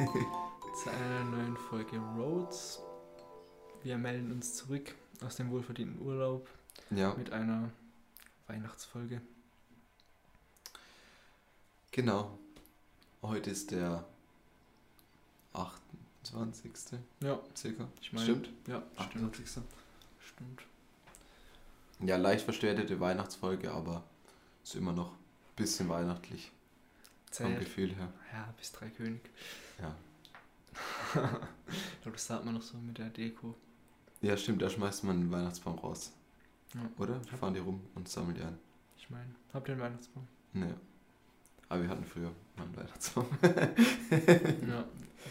zu einer neuen Folge Roads. Wir melden uns zurück aus dem wohlverdienten Urlaub Ja, mit einer Weihnachtsfolge. genau. Heute ist der 28. Ja, circa. ich meine. Stimmt? Ja, stimmt. 28. Stimmt. Ja, leicht verspätete Weihnachtsfolge, aber ist immer noch ein bisschen weihnachtlich vom Zählt. Gefühl her. Ja, bis drei König. Ja. ich glaube, das sagt man noch so mit der Deko. Ja, stimmt, da schmeißt man den Weihnachtsbaum raus. Ja. Oder? Fahren die rum und sammeln die ein. Ich meine, habt ihr einen Weihnachtsbaum? Ne. Aber wir hatten früher mal einen Weihnachtsbaum. ja,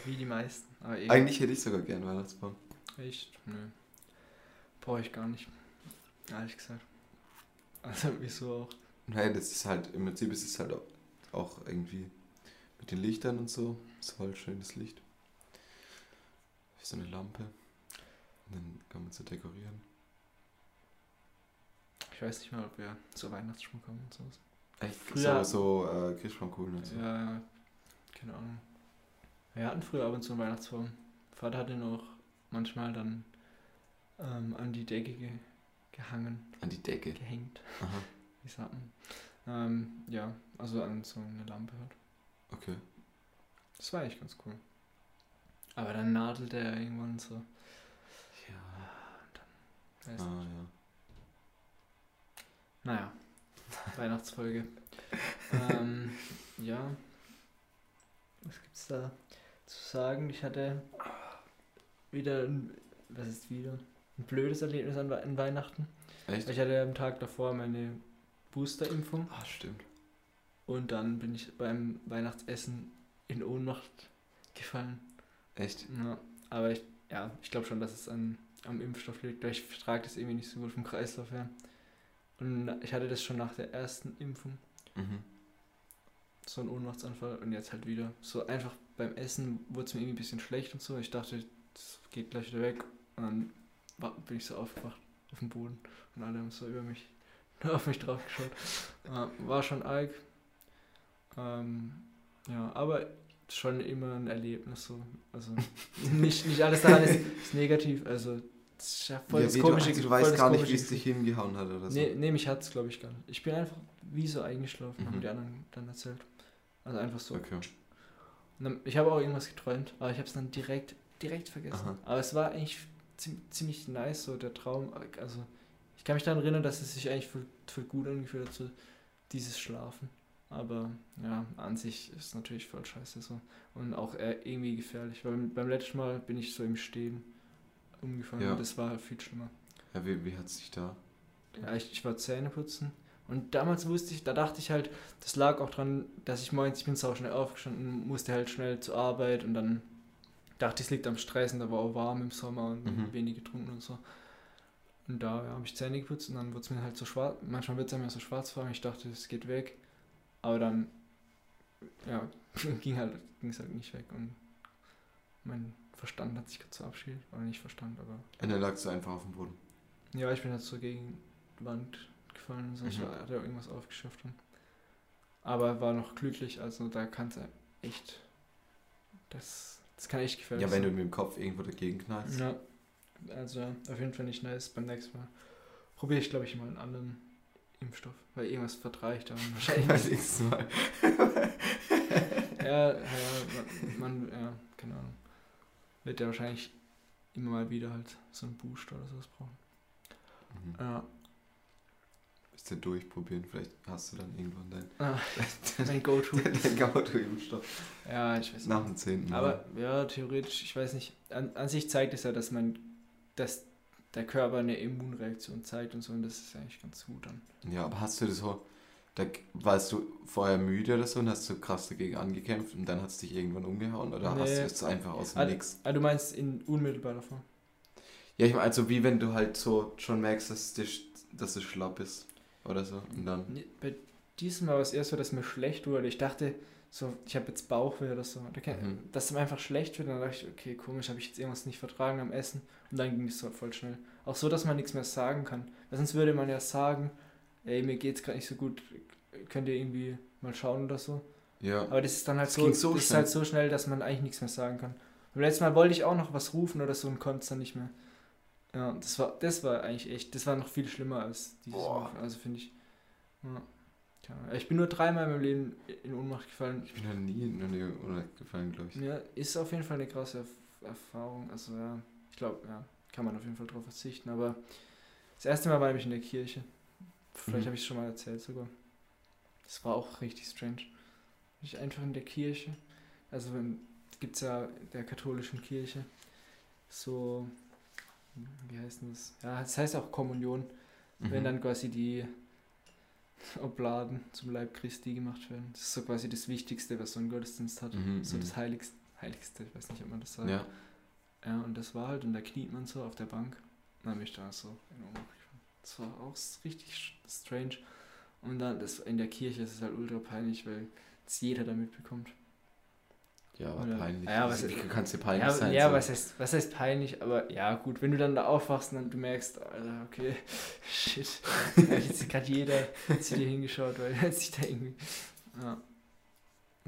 wie die meisten. Eigentlich hätte ich sogar gern Weihnachtsbaum. Echt? Nö. Brauche ich gar nicht. Ehrlich gesagt. Also, wieso auch? Nein, das ist halt, im Prinzip ist es halt auch, irgendwie mit den Lichtern und so. Ist voll schönes Licht. Wie so eine Lampe. Und dann kann man so dekorieren. Ich weiß nicht mal, ob wir zur Weihnachtsschmuck haben und sowas. Echt? Früher- so, so äh, Christbaumkugeln und so. Ja, ja. Keine Ahnung. Wir hatten früher ab und zu einen Weihnachtsbaum. Vater hat den auch manchmal dann ähm, an die Decke ge gehangen, An die Decke. gehängt. Aha, Wie sagt man? Ähm, ja, also an so eine Lampe halt. okay. Das war eigentlich ganz cool. Aber dann nadelte er irgendwann so. Ja. Weiß Ah, ja. Naja, Weihnachtsfolge. ähm, ja. Was gibt's da zu sagen? Ich hatte wieder, ein, was ist wieder? Ein blödes Erlebnis an, an Weihnachten. Echt? Ich hatte am Tag davor meine Boosterimpfung Ah, stimmt. und dann bin ich beim Weihnachtsessen in Ohnmacht gefallen. Echt? Ja, aber ich, ja, ich glaube schon, dass es an, am Impfstoff liegt, ich vertrage das irgendwie nicht so gut vom Kreislauf her. Und ich hatte das schon nach der ersten Impfung, Mhm. so ein Ohnmachtsanfall und jetzt halt wieder. So einfach beim Essen wurde es mir irgendwie ein bisschen schlecht und so. Ich dachte, das geht gleich wieder weg. Und dann bin ich so aufgewacht auf dem Boden und alle haben so über mich, auf mich drauf geschaut. War schon arg. Ähm, ja, aber schon immer ein Erlebnis so. Also nicht, nicht alles daran ist, ist negativ. Also das ist ja voll ja, das wie komische du, du weißt gar nicht, wie es dich hingehauen hat oder so. Nee, nee, mich hat es glaube ich gar nicht. Ich bin einfach wie so eingeschlafen, haben Mhm. die anderen dann erzählt. Also einfach so. Okay. Dann, ich habe auch irgendwas geträumt, aber ich habe es dann direkt, direkt vergessen. Aha. Aber es war eigentlich ziem- ziemlich nice, so der Traum. Also ich kann mich daran erinnern, dass es sich eigentlich voll, voll gut angefühlt hat, so dieses Schlafen. Aber ja, an sich ist es natürlich voll scheiße so. Und auch eher irgendwie gefährlich. Weil beim letzten Mal bin ich so im Stehen umgefallen Ja. und das war viel schlimmer. Ja, wie, wie hat es dich da? Ja, ich, ich war Zähne putzen. Und damals wusste ich, da dachte ich halt, das lag auch dran, dass ich morgens, ich bin sau schnell aufgestanden, musste halt schnell zur Arbeit und dann dachte ich, es liegt am Stress und da war auch warm im Sommer und Mhm. wenig getrunken und so. Und da ja, habe ich Zähne geputzt und dann wurde es mir halt so schwarz, manchmal wird es mir so schwarz vor, ich dachte, es geht weg. Aber dann, ja, ging halt, ging es halt nicht weg und mein Verstand hat sich gerade verabschiedet, oder nicht Verstand, aber Und dann lagst du einfach auf dem Boden. ja, ich bin halt so gegen die Wand gefallen und so. Ich Mhm. hatte auch irgendwas aufgeschafft. Und aber war noch glücklich, also da kann es echt. Das, das kann echt gefährlich Ja, wenn du sein. mit dem Kopf irgendwo dagegen knallst. Ja, also auf jeden Fall nicht nice. Beim nächsten Mal probiere ich, glaube ich, mal einen anderen Impfstoff, weil irgendwas vertrage ich da wahrscheinlich. Beim nächsten Mal. ja, ja, man, man, ja, keine Ahnung. Wird der wahrscheinlich immer mal wieder halt so einen Booster oder sowas brauchen. Mhm. Ja, Bist du durchprobieren, vielleicht hast du dann irgendwann dein, ah, mein Go-To. dein Gauto-Impfstoff. Ja, ich weiß nicht. Nach dem 10. Mal. Aber ja, theoretisch, ich weiß nicht. An, an sich zeigt es ja, dass man, dass der Körper eine Immunreaktion zeigt und so, und das ist eigentlich ganz gut dann. Ja, aber hast du das so, da warst du vorher müde oder so und hast du krass dagegen angekämpft und dann hat es dich irgendwann umgehauen oder hast Nee. du es einfach aus dem Ah, Nix? Ah, du meinst in unmittelbarer Form? Ja, ich meine, also wie wenn du halt so schon merkst, dass, dich, dass es schlapp ist oder so und dann. Nee, Bei diesem Mal war es eher so, dass mir schlecht wurde. Ich dachte, so, ich habe jetzt Bauchweh oder so, kann, Mhm. dass es mir einfach schlecht wird, dann dachte ich, okay, komisch, habe ich jetzt irgendwas nicht vertragen am Essen und dann ging es so voll schnell. Auch so, dass man nichts mehr sagen kann. Weil sonst würde man ja sagen, ey, mir geht's gerade nicht so gut, könnt ihr irgendwie mal schauen oder so. Ja. Aber das ist dann halt Das so, so das ist schnell. halt so schnell, dass man eigentlich nichts mehr sagen kann. Beim letzten Mal wollte ich auch noch was rufen oder so und konnte es dann nicht mehr. Ja, das war, das war eigentlich echt, das war noch viel schlimmer als dieses Boah. Mal. Also finde ich. Ja, ich bin nur dreimal in meinem Leben in Ohnmacht gefallen. Ich bin noch nie in Unrecht gefallen, glaube ich. Ja, ist auf jeden Fall eine krasse Erf- Erfahrung. Also ja, ich glaube, ja, kann man auf jeden Fall drauf verzichten. Aber das erste Mal war ich in der Kirche. Vielleicht Mhm. habe ich es schon mal erzählt sogar. Das war auch richtig strange. Ich einfach in der Kirche. Also gibt es ja in der katholischen Kirche so, wie heißt denn das? Ja, das heißt auch Kommunion, Mhm. wenn dann quasi die Obladen zum Leib Christi gemacht werden. Das ist so quasi das Wichtigste, was so ein Gottesdienst hat. Mhm, So mhm. das Heiligste, Heiligste, ich weiß nicht, ob man das sagt. Ja. Ja, und das war halt, und da kniet man so auf der Bank. Und dann bin ich da so in Ohnmacht. Das war auch richtig strange. Und dann das, in der Kirche ist es halt ultra peinlich, weil es jeder da mitbekommt. Ja, aber Oder- peinlich. Ja, was- wie kann es dir peinlich ja, sein? ja so? was, heißt, was heißt peinlich? Aber ja, gut, wenn du dann da aufwachst und dann du merkst, Alter, okay, shit, da hat jetzt gerade jeder zu dir hingeschaut, weil er sich da irgendwie. Ja.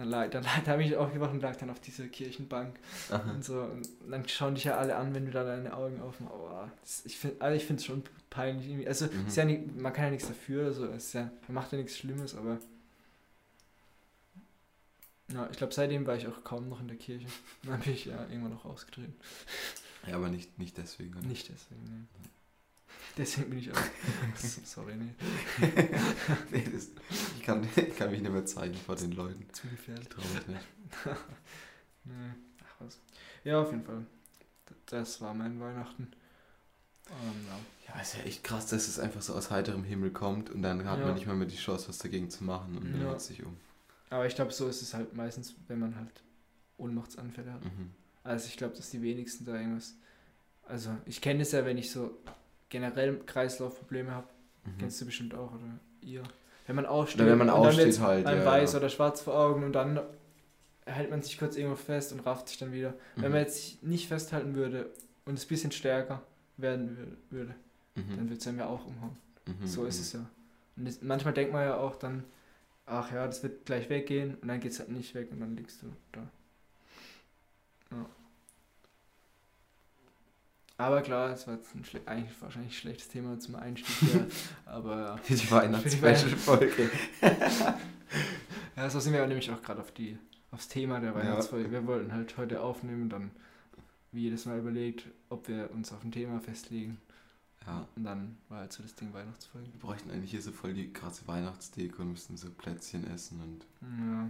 Dann, lag, dann, lag, da habe ich aufgewacht und lag dann auf dieser Kirchenbank Aha. und so. Und dann schauen dich ja alle an, wenn du da deine Augen aufmachst. Oh, das, ich finde also ich es schon peinlich irgendwie. Also, Mhm. ist ja nicht, man kann ja nichts dafür, also, ist ja, man macht ja nichts Schlimmes, aber. Ja, ich glaube, seitdem war ich auch kaum noch in der Kirche. Dann bin ich ja irgendwann noch ausgetreten. Ja, aber nicht, nicht deswegen. oder? Nicht deswegen, nee. Deswegen bin ich auch. So- Sorry, nee. nee, das, ich, kann, ich kann mich nicht mehr zeigen vor den Leuten. Zu gefährlich. Traurig, ne? Nee. Ach was. Ja, auf jeden Fall. Das war mein Weihnachten. Ähm, ja. Ja, ist ja echt krass, dass es einfach so aus heiterem Himmel kommt und dann hat Ja. man nicht mal mehr die Chance, was dagegen zu machen und Ja. bringt sich um. Aber ich glaube, so ist es halt meistens, wenn man halt Ohnmachtsanfälle hat. Mhm. Also ich glaube, dass die wenigsten da irgendwas. Also ich kenne es ja, wenn ich so generell Kreislaufprobleme habe. Mhm. Kennst du bestimmt auch, oder ihr? Wenn man aufsteht, Oder wenn man und dann aufsteht halt, einem ja, weiß ja. oder schwarz vor Augen und dann hält man sich kurz irgendwo fest und rafft sich dann wieder. Wenn Mhm. man jetzt nicht festhalten würde und es ein bisschen stärker werden wür- würde, Mhm. dann würde es einem ja auch umhauen. Mhm. So ist mhm. es ja. Und das, manchmal denkt man ja auch dann, ach ja, das wird gleich weggehen und dann geht es halt nicht weg und dann liegst du da. Ja. Aber klar, es war jetzt ein eigentlich wahrscheinlich ein schlechtes Thema zum Einstieg, ja, aber ja. Die Weihnachts-Special-Folge. Ja, so sind wir nämlich auch gerade auf die, aufs Thema der Weihnachtsfolge. Wir wollten halt heute aufnehmen, dann wie jedes Mal überlegt, ob wir uns auf ein Thema festlegen. Ja, Und dann war halt so das Ding Weihnachtsfolge. wir bräuchten eigentlich hier so voll die krasse Weihnachtsdeko und müssten so Plätzchen essen und Ja.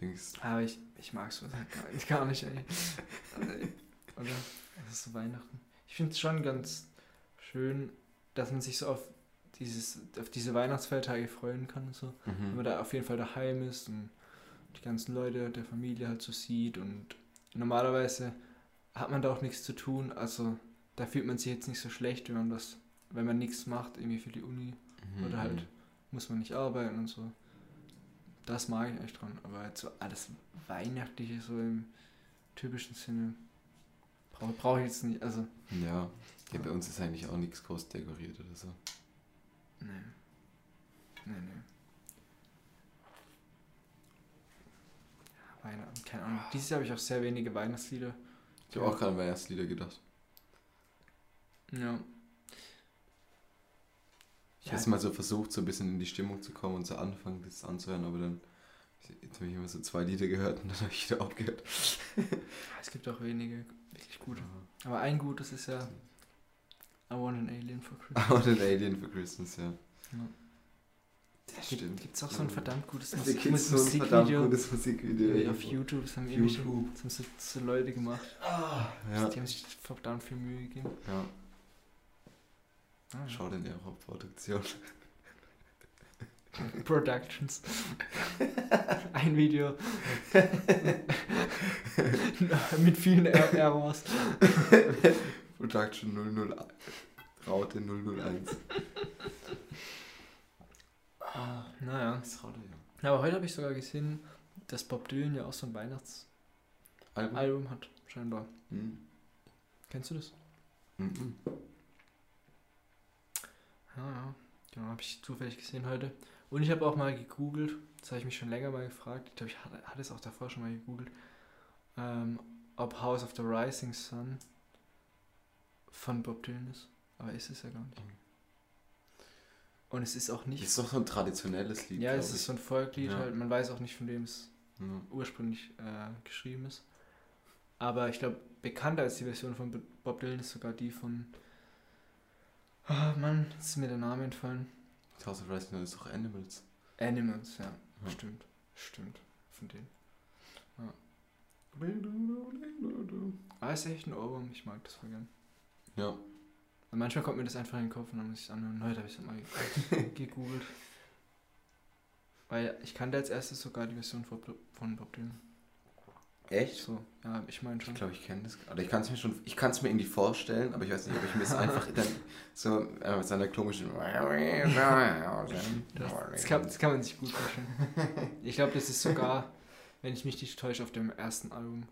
Dings. Aber ich, ich mag sowas halt gar nicht, gar nicht, ey. Also, Oder? Es ist so Weihnachten. Ich finde es schon ganz schön, dass man sich so auf dieses, auf diese Weihnachtsfeiertage freuen kann und so. Wenn Mhm. man da auf jeden Fall daheim ist und die ganzen Leute der Familie halt so sieht und normalerweise hat man da auch nichts zu tun, also da fühlt man sich jetzt nicht so schlecht, wenn man das, wenn man nichts macht, irgendwie für die Uni Mhm. oder halt muss man nicht arbeiten und so. Das mag ich echt dran, aber jetzt so alles Weihnachtliche so im typischen Sinne brauche brauch ich jetzt nicht, also Ja. ja, bei uns ist eigentlich auch nichts groß dekoriert oder so. nee. Nee, nee. Ja, Weihnachten, keine Ahnung. Dieses Jahr habe ich auch sehr wenige Weihnachtslieder. Ich habe auch gerade an Weihnachtslieder gedacht. Ja. Ich habe es mal so versucht, so ein bisschen in die Stimmung zu kommen und so anfangen, das anzuhören, aber dann jetzt habe ich immer so zwei Lieder gehört und dann habe ich wieder aufgehört. Es gibt auch wenige gute. Aber ein gutes ist ja I Want an Alien for Christmas. Und ein Alien for Christmas, ja. Ja. Das Gibt es auch so ein verdammt gutes Da Musik gibt's so ein verdammt Musikvideo gutes Musikvideo. äh, auf. YouTube? Das haben, YouTube. das haben so, so Leute gemacht. Ja. Die haben sich verdammt viel Mühe gegeben. ja. Ah, Schau den eher auf Produktion. Productions. Ein Video. Mit vielen er Errors. Production 001. Raute 001. Ah, naja. Das Raute, ja. Aber heute habe ich sogar gesehen, dass Bob Dylan ja auch so ein Weihnachtsalbum Album? hat, scheinbar. Mhm. Kennst du das? Mhm. Ja, ja. Genau, habe ich zufällig gesehen heute. Und ich habe auch mal gegoogelt, das habe ich mich schon länger mal gefragt, ich glaube, ich hatte, hatte es auch davor schon mal gegoogelt, ähm, ob House of the Rising Sun von Bob Dylan ist. Aber ist es ja gar nicht. Mhm. Und es ist auch nicht. Ist doch so ein traditionelles Lied. ja, es ist ich. so ein Volklied Ja. halt. Man weiß auch nicht, von wem es Ja. ursprünglich äh, geschrieben ist. Aber ich glaube, bekannter als die Version von Bob Dylan ist sogar die von. Ah, Mann, jetzt ist mir der Name entfallen. House of Rising ist doch Animals. Animals, ja. Ja. Stimmt. Stimmt. Von denen. Ah, ist echt ein Ohrwurm. Ich mag das voll gern. Ja. Und manchmal kommt mir das einfach in den Kopf und dann muss ich es anhören. Heute habe ich es mal ge- gegoogelt. Weil ich kannte als erstes sogar die Version von Bob Dylan. Echt? So, ja, ich meine schon. Ich glaube, ich kenne das. Oder ich kann es mir schon, ich kann es mir irgendwie vorstellen, aber ich weiß nicht, ob ich mir es einfach dann so äh, mit seiner komischen. Das, das, kann, das kann man sich gut vorstellen. Ich glaube, das ist sogar, wenn ich mich nicht täusche, auf dem ersten Album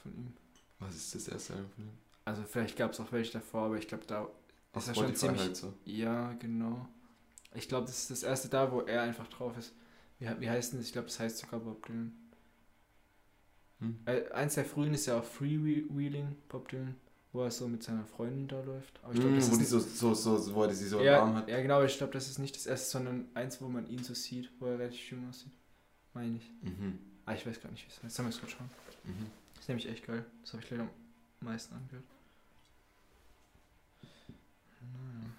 von ihm. Was ist das erste Album von ihm? Also vielleicht gab es auch welche davor, aber ich glaube, da ist er schon ziemlich... halt so. Ja, genau. Ich glaube, das ist das erste da, wo er einfach drauf ist. Wie, wie heißt denn das? Ich glaube, das heißt sogar Bob Dylan. Hm. Äh, eins der frühen ist ja auch Freewheeling, Bob Dylan, wo er so mit seiner Freundin da läuft. Aber ich glaube, Mm, das wo die so, so, so, so, wo er sie so im ja, Arm hat. ja, genau, aber ich glaube, das ist nicht das erste, sondern eins, wo man ihn so sieht, wo er relativ jung aussieht. Meine ich. Mhm. Ah, ich weiß gar nicht, wie es heißt. Sollen wir es kurz schauen? Mhm. Das ist nämlich echt geil. Das habe ich gleich am meisten angehört. Naja.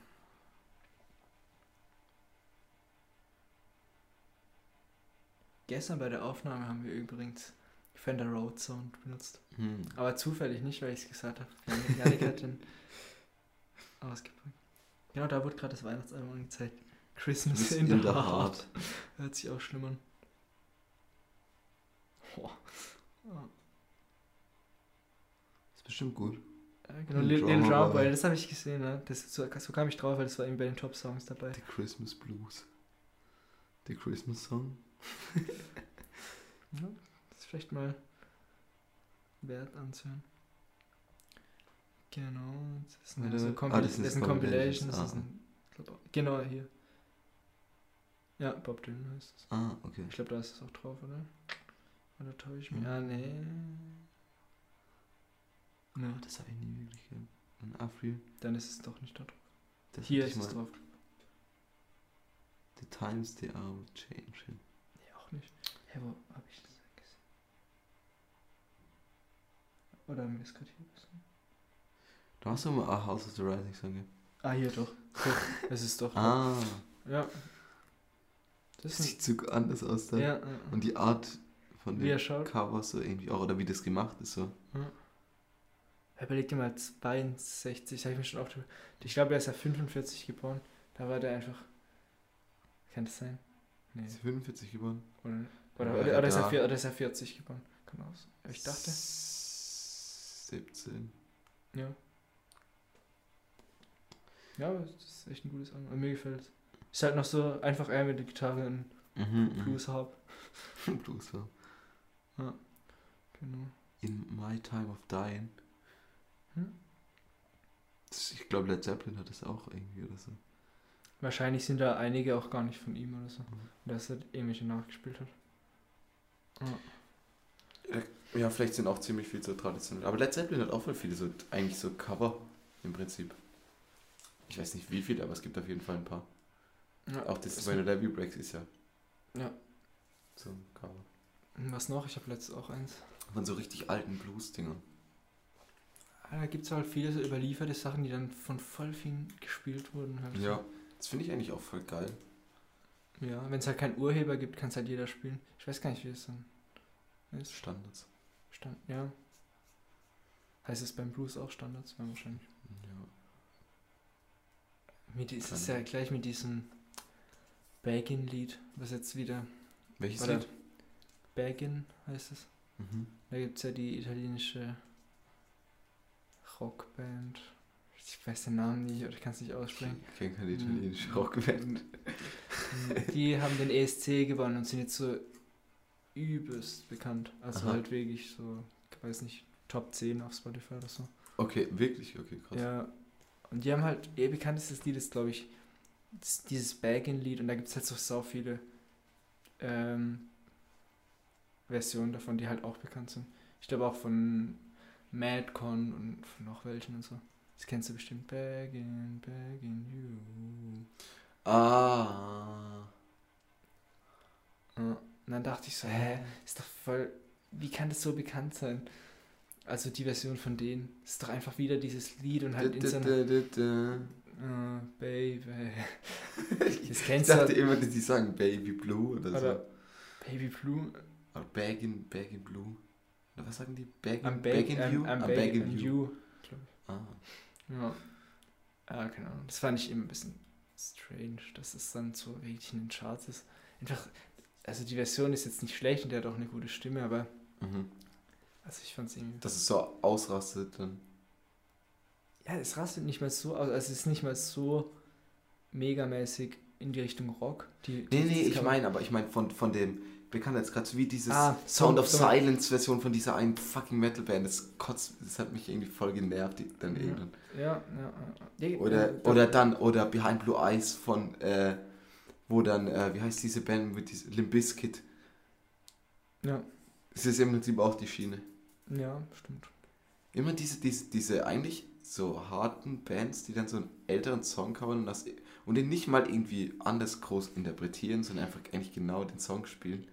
Gestern bei der Aufnahme haben wir übrigens Fender Road Sound benutzt. Mhm. Aber zufällig nicht, weil ich es gesagt habe. Janik- hat den ausgepackt. Genau, da wurde gerade das Weihnachtsalbum angezeigt. Christmas in, in the Heart. Heart. Hört sich auch schlimm an. Boah. Ist bestimmt gut. Ja, genau, Ein Little, Drummer Boy. Das habe ich gesehen, ne? Das, so, so kam ich drauf, weil das war eben bei den Top-Songs dabei. The Christmas Blues. The Christmas Song. Ja, vielleicht mal wert anzuhören. Genau, das ist, eine, so ah, Compil das sind das ist ein Compilations, Compilation, das ist ah. ein, glaub genau hier. Ja, Bob Dylan heißt es. Ah, okay. Ich glaube, da ist es auch drauf, oder? Oder täusche ich mich? Hm. Ja, nee. Nee, Das habe ich nie wirklich gehört. Ein dann ist es doch nicht da drauf. Das Hier ist es drauf. The times they are changing. Nee, auch nicht. Hä, wo hab ich das gesehen? Oder haben wir es gerade hier gesehen? Du hast doch mal A House of the Rising Sun gehört. Ah, hier doch. doch. Es ist doch. Ah, Ja. Das das sieht so anders aus da. ja, ja. Und die Art von er dem. Cover so irgendwie auch, oder wie das gemacht ist so. Überleg dir mal, 62, habe ich mir schon aufgeschrieben. Ich glaube, er ist ja 45 geboren. Da war der einfach. Kann das sein? Nee. Ist sie 45 geboren? Oder, Ja, oder, oder, oder, ist er, oder ist er 40 geboren? Kann aus. Aber ich dachte. 17. Ja. Ja, aber das ist echt ein gutes Album. Und Mir gefällt es. Ist halt noch so einfach er mit der Gitarre in Mhm, Blues Harp. mhm. Blues war. Genau. In My Time of Dying. Hm? Ich glaube, Led Zeppelin hat das auch irgendwie oder so. Wahrscheinlich sind da einige auch gar nicht von ihm oder so. Mhm. Dass er irgendwelche nachgespielt hat. Ja, vielleicht sind auch ziemlich viel so traditionell. Aber Led Zeppelin hat auch voll viele so, eigentlich so Cover im Prinzip. Ich weiß nicht wie viele, aber es gibt auf jeden Fall ein paar. Ja, Auch das the Devil Breaks ist ja Ja. so ein Cover. Was noch? Ich habe letztens auch eins. Von so richtig alten Blues-Dingern. Ah, Da gibt es halt viele so überlieferte Sachen, die dann von voll vielen gespielt wurden. Halt. Ja. Das finde ich eigentlich auch voll geil. Ja, wenn es halt keinen Urheber gibt, kann es halt jeder spielen. Ich weiß gar nicht, wie das dann ist. Standards. Stand, ja. Heißt es beim Blues auch Standards? Ja, wahrscheinlich. Ja. Mit, es ist ja gleich mit diesem Baggin-Lied, was jetzt wieder. Welches Oder Lied? Baggin heißt es. Mhm. Da gibt es ja die italienische Rockband. Ich weiß den Namen nicht oder ich kann es nicht aussprechen. Ich kenne keine italienische Mhm. Rockband. Die haben den ESC gewonnen und sind jetzt so übelst bekannt. Also Aha. halt wirklich so, ich weiß nicht, Top 10 auf Spotify oder so. Okay, wirklich? Okay, krass. Ja. Und die haben halt, ihr bekanntestes Lied ist, glaube ich, dieses Baggin-Lied und da gibt es halt so sau viele ähm, Versionen davon, die halt auch bekannt sind. Ich glaube auch von Madcon und von noch welchen und so. Das kennst du bestimmt. Baggin, Baggin, you. Ah. Ja. Und dann dachte ich so, hä, ist doch voll, wie kann das so bekannt sein? Also die Version von denen ist doch einfach wieder dieses Lied und halt in so einer, Da, da, da, Ah, Baby. da. Das Ich kennst du dachte halt. immer, die sagen Baby Blue oder so. Oder Baby Blue. Oder Baggin, Baggin Blue. Oder was sagen die? Baggin, I'm, Baggin beg, You? I'm, I'm Ah, begging Baggin you. Ah. Ja. Ah, keine Ahnung. Das fand ich immer ein bisschen strange, dass es dann so richtig in den Charts ist. Einfach, also die Version ist jetzt nicht schlecht und der hat auch eine gute Stimme, aber Mhm. also ich fand es irgendwie. Dass es so ausrastet dann. Ja, es rastet nicht mal so aus, also es ist nicht mal so megamäßig in die Richtung Rock. Die, die Nee, nee, ich kann- meine, aber ich meine von, von dem Bekanntheitsgrad, wie dieses Ah, Sound of Song- Silence Version von dieser einen fucking Metalband, das kotzt, das hat mich irgendwie voll genervt die, dann Ja. irgendwann. Ja, ja, ja. Oder, ja, oder dann, oder Behind Blue Eyes von, äh, wo dann, äh, wie heißt diese Band mit diesem Limp Bizkit? Ja, Es ist im Prinzip auch die Schiene. ja, stimmt. Immer diese, diese, diese eigentlich so harten Bands, die dann so einen älteren Song covern und, das, und den nicht mal irgendwie anders groß interpretieren, sondern einfach eigentlich genau den Song spielen.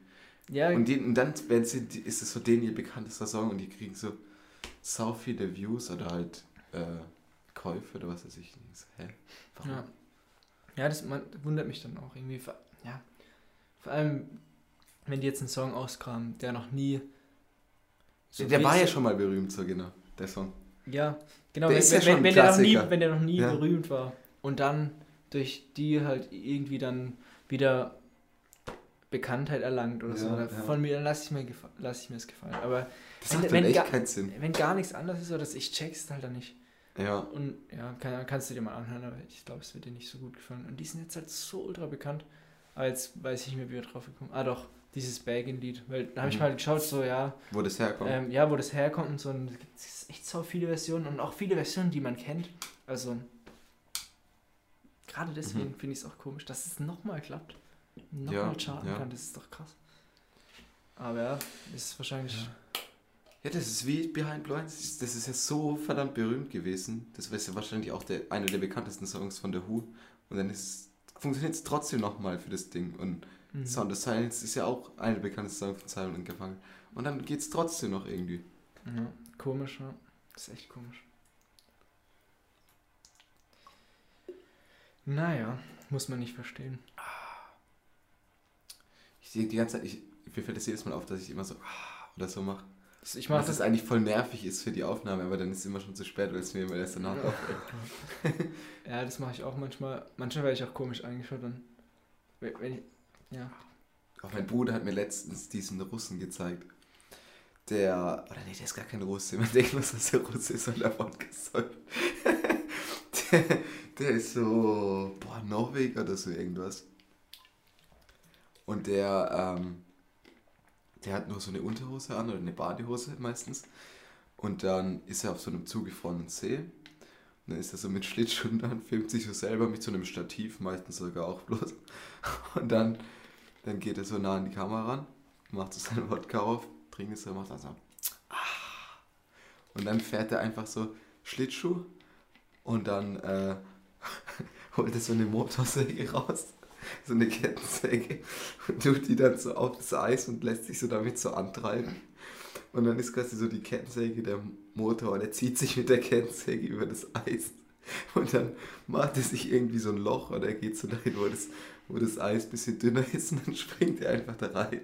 Ja, Und, den, und dann werden sie, ist es so den ihr bekanntester Song und die kriegen so sau viele Views oder halt äh, Käufe oder was weiß ich. Hä? Warum? Ja, ja das man, wundert mich dann auch irgendwie. Vor- Ja, vor allem, wenn die jetzt einen Song auskramen, der noch nie. so der war ja schon mal berühmt, so genau, der Song. Ja, genau, Der wenn, ist ja wenn, schon wenn, der noch nie, Klassiker. wenn der noch nie Ja. berühmt war und dann durch die halt irgendwie dann wieder Bekanntheit erlangt oder so. Ja, Oder ja. Von mir, dann lasse ich, mir lass ich mir es gefallen. Aber Das Wenn- macht wenn echt ga- keinen Sinn. wenn gar nichts anderes ist, oder das, ich check's halt dann nicht. Ja, Und ja, kann, kannst du dir mal anhören, aber ich glaube, es wird dir nicht so gut gefallen. Und die sind jetzt halt so ultra bekannt. Aber jetzt weiß ich nicht mehr, wie wir drauf gekommen Ah, doch, dieses Baggin-Lied. Weil da habe ich Mhm. mal geschaut, so, ja, wo das herkommt. ähm, ja, wo das herkommt und so. Und es gibt echt so viele Versionen und auch viele Versionen, die man kennt. Also, gerade deswegen Mhm. finde ich es auch komisch, dass es nochmal klappt. Nochmal Ja, charten ja. kann, das ist doch krass. Aber ja, ist wahrscheinlich. Ja. Ja, das ist wie Behind Eyes. Das ist- ja so verdammt berühmt gewesen. Das ist ja wahrscheinlich auch der, einer der bekanntesten Songs von der Who. Und dann funktioniert es trotzdem nochmal für das Ding. Und Mhm. Sound of Silence ist ja auch einer der bekanntesten Songs von Simon und Gefangen. Und dann geht es trotzdem noch irgendwie. Ja, komisch, ja. Das ist echt komisch. Naja, muss man nicht verstehen. Ich sehe die ganze Zeit, ich, mir fällt das jedes Mal auf, dass ich immer so ah, oder so mache. Ich mache Was das eigentlich voll nervig ist für die Aufnahme, aber dann ist es immer schon zu spät, weil es mir immer erst danach auffällt. Ja, das mache ich auch manchmal. Manchmal werde ich auch komisch angeschaut dann. Wenn ich, ja. Auch mein Bruder hat mir letztens diesen Russen gezeigt. Der, oder nee, der ist gar kein Russe. Man denkt, was dass der Russe ist, weil er Wodka säuft. der, der ist so, boah, Norweger oder so irgendwas. Und der, ähm, der hat nur so eine Unterhose an oder eine Badehose meistens. Und dann ist er auf so einem zugefrorenen See. Und dann ist er so mit Schlittschuhen da und filmt sich so selber mit so einem Stativ, meistens sogar auch bloß. Und dann, dann geht er so nah an die Kamera ran, macht so seinen Wodka auf, trinkt es so, macht dann so. Ah. Und dann fährt er einfach so Schlittschuh und dann äh, holt er so eine Motorsäge raus, so eine Kettensäge und tut die dann so auf das Eis und lässt sich so damit so antreiben. Und dann ist quasi so die Kettensäge der Motor und er zieht sich mit der Kettensäge über das Eis. Und dann macht er sich irgendwie so ein Loch oder er geht so dahin, wo das, wo das Eis ein bisschen dünner ist und dann springt er einfach da rein.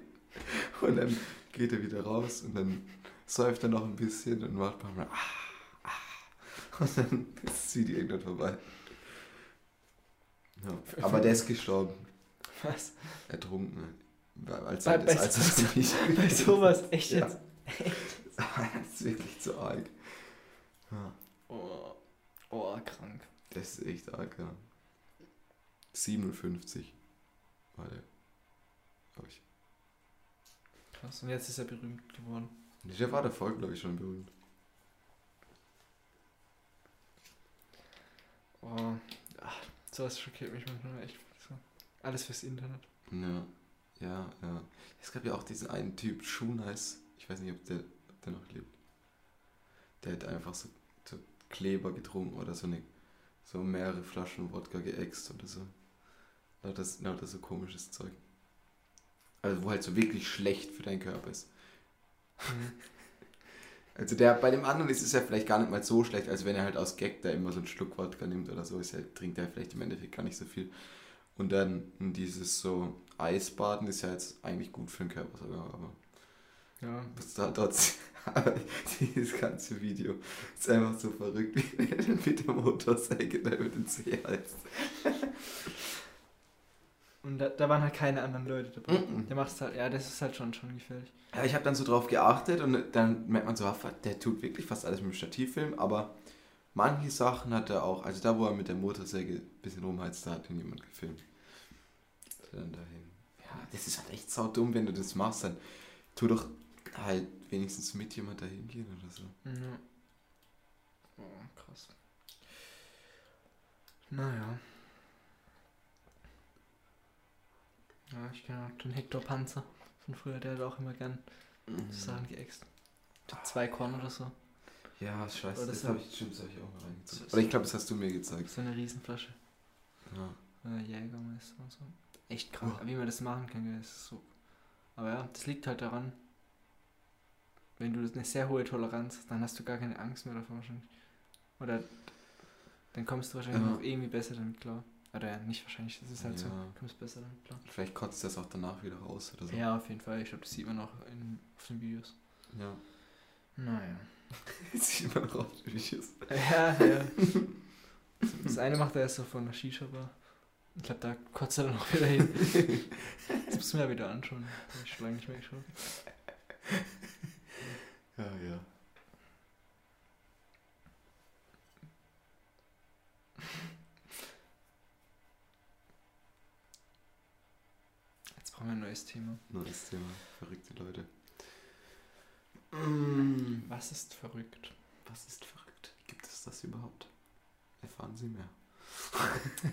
Und dann geht er wieder raus und dann säuft er noch ein bisschen und macht mal ah, ah. Und dann ist das Video irgendwann vorbei. Ja. Aber der ist gestorben. Was? Ertrunken. Als Bei- bei- das, als er das nicht Bei sowas, echt Ja. jetzt? das ist wirklich zu arg. Ja, Oh, oh, krank. das ist echt arg, ja. 57 war der, glaube ich. Krass. Und jetzt ist er berühmt geworden. Der war davor, glaube ich, schon berühmt. Oh, sowas schockiert mich manchmal echt. So. Alles fürs Internet. Ja, ja, ja. Es gab ja auch diesen einen Typ, Shoenice. Ich weiß nicht, ob der, ob der noch lebt. Der hat einfach so, so Kleber getrunken oder so eine, so mehrere Flaschen Wodka geäxt oder so. Lauter, lauter so komisches Zeug. Also wo halt so wirklich schlecht für deinen Körper ist. Mhm. Also der bei dem anderen ist es ja vielleicht gar nicht mal so schlecht, als wenn er halt aus Gag da immer so einen Schluck Wodka nimmt oder so, ist ja, trinkt er vielleicht im Endeffekt gar nicht so viel. Und dann dieses so Eisbaden ist ja jetzt eigentlich gut für den Körper sogar, aber Ja. was da dort dieses ganze Video ist einfach so verrückt, wie er dann mit der Motorsäge da über den See heißt. Und da, da waren halt keine anderen Leute dabei. Mhm. Der macht halt, ja, das ist halt schon, schon gefährlich. Ja, ich habe dann so drauf geachtet und dann merkt man so, ah, der tut wirklich fast alles mit dem Stativfilm, aber manche Sachen hat er auch, also da, wo er mit der Motorsäge ein bisschen rumheizt, da hat ihn jemand gefilmt. Dann dahin. Ja, das ist halt echt saudumm, wenn du das machst, dann tu doch halt wenigstens mit jemand dahin gehen oder so. Ja. Oh, krass. Naja. Ja, ich kenne auch den Hector Panzer von früher, der hat auch immer gern Mhm. Sachen geäxt. Der Zwei Korn oder so. Ja, scheiße, Oder das so- habe ich, stimmt, das habe ich auch mal reingezogen. Oder ich glaube, das hast du mir gezeigt. So eine Riesenflasche. Ja. Äh, Jägermeister und so. Echt krass, wie man das machen kann, das ist so. Aber ja, das liegt halt daran, wenn du eine sehr hohe Toleranz hast, dann hast du gar keine Angst mehr davor wahrscheinlich. Oder dann kommst du wahrscheinlich Ja. noch irgendwie besser damit klar. Oder nicht wahrscheinlich, das ist halt so. Ja. Kommst besser damit klar. Vielleicht kotzt das auch danach wieder raus oder so. Ja, auf jeden Fall. Ich glaube, das sieht man auch in, auf den Videos. ja. Naja. Das sieht man auch auf den Videos. Ja, ja. Das eine macht er erst so von der Shisha-Bar. Ich glaube, da kotzt er dann auch wieder hin. Das muss man ja wieder anschauen. Hab ich schon lange nicht mehr geschaut. Ja, ja. Jetzt brauchen wir ein neues Thema. Neues Thema. Verrückte Leute. Was ist verrückt? Was ist verrückt? Gibt es das überhaupt? Erfahren Sie mehr.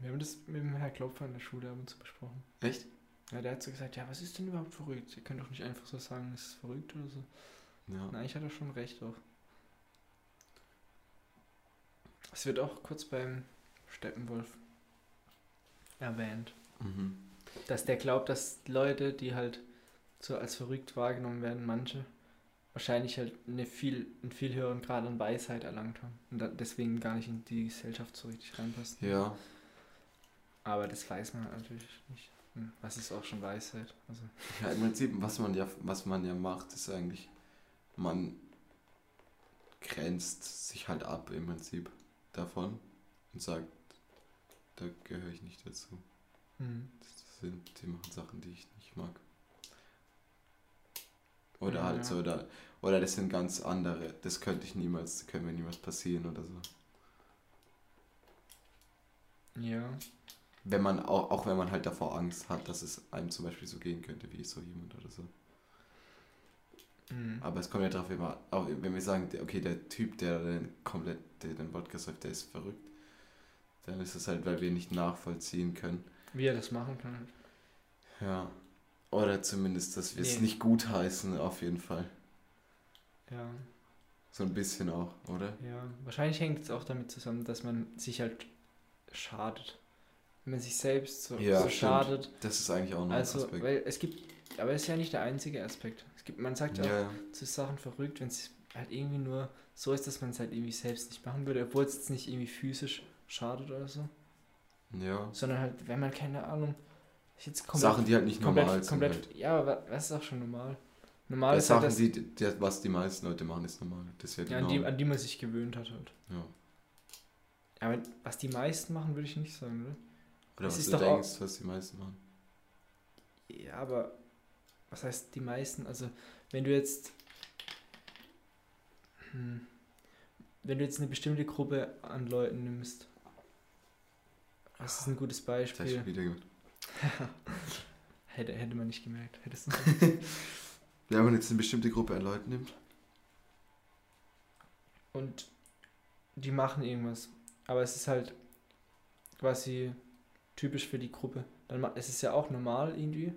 Wir haben das mit dem Herr Klopfer in der Schule ab und zu besprochen. Echt? Ja, der hat so gesagt, ja, was ist denn überhaupt verrückt? Ihr könnt doch nicht einfach so sagen, es ist verrückt oder so. Ja. Na, eigentlich hat er schon recht auch. Es wird auch kurz beim Steppenwolf erwähnt, Mhm. Dass der glaubt, dass Leute, die halt so als verrückt wahrgenommen werden, manche, wahrscheinlich halt eine viel, einen viel höheren Grad an Weisheit erlangt haben und deswegen gar nicht in die Gesellschaft so richtig reinpassen. Ja. Aber das weiß man natürlich nicht. Hm, Was ist auch schon Weisheit? Also, Ja, im Prinzip, was man ja, was man ja macht, ist eigentlich, man grenzt sich halt ab im Prinzip davon und sagt, da gehöre ich nicht dazu. hm. Das sind, die machen Sachen, die ich nicht mag. Oder Ja, halt ja. so, oder, oder das sind ganz andere, das könnte ich niemals, könnte mir niemals passieren oder so. ja. Wenn man, auch, auch wenn man halt davor Angst hat, dass es einem zum Beispiel so gehen könnte wie so jemand oder so. Hm. Aber es kommt ja darauf immer, auch wenn wir sagen, okay, der Typ, der dann komplett der den Wodka säuft, der ist verrückt, dann ist es halt, weil wir nicht nachvollziehen können. Wie er das machen kann. Ja. Oder zumindest, dass wir es Nee. nicht gut heißen, auf jeden Fall. Ja. So ein bisschen auch, oder? Ja, wahrscheinlich hängt es auch damit zusammen, dass man sich halt schadet. Wenn man sich selbst so, Ja, so schadet. Das ist eigentlich auch noch Also, ein Aspekt. weil es gibt, aber es ist ja nicht der einzige Aspekt. Es gibt, man sagt ja, ja, auch ja. zu Sachen verrückt, wenn es halt irgendwie nur so ist, dass man es halt irgendwie selbst nicht machen würde, obwohl es jetzt nicht irgendwie physisch schadet oder so. Ja. Sondern halt, wenn man keine Ahnung, jetzt komplett, Sachen, die halt nicht normal komplett, sind. komplett, halt. ja, aber was ist auch schon normal? Normal Ja, ist halt Sachen, das, die, die, was die meisten Leute machen, ist normal. Das ist ja ja, an, die, an die man sich gewöhnt hat halt. ja. Aber was die meisten machen, würde ich nicht sagen, oder? Oder Es was ist du doch auch- denkst, was die meisten machen. Ja, aber was heißt die meisten? Also, wenn du jetzt. Hm, wenn du jetzt eine bestimmte Gruppe an Leuten nimmst. Was ist ein gutes Das Beispiel? du wieder. Hätte, hätte man nicht gemerkt. Hättest du Wenn man jetzt eine bestimmte Gruppe an Leuten nimmt. Und die machen irgendwas. Aber es ist halt quasi typisch für die Gruppe. Dann es ist ja auch normal irgendwie.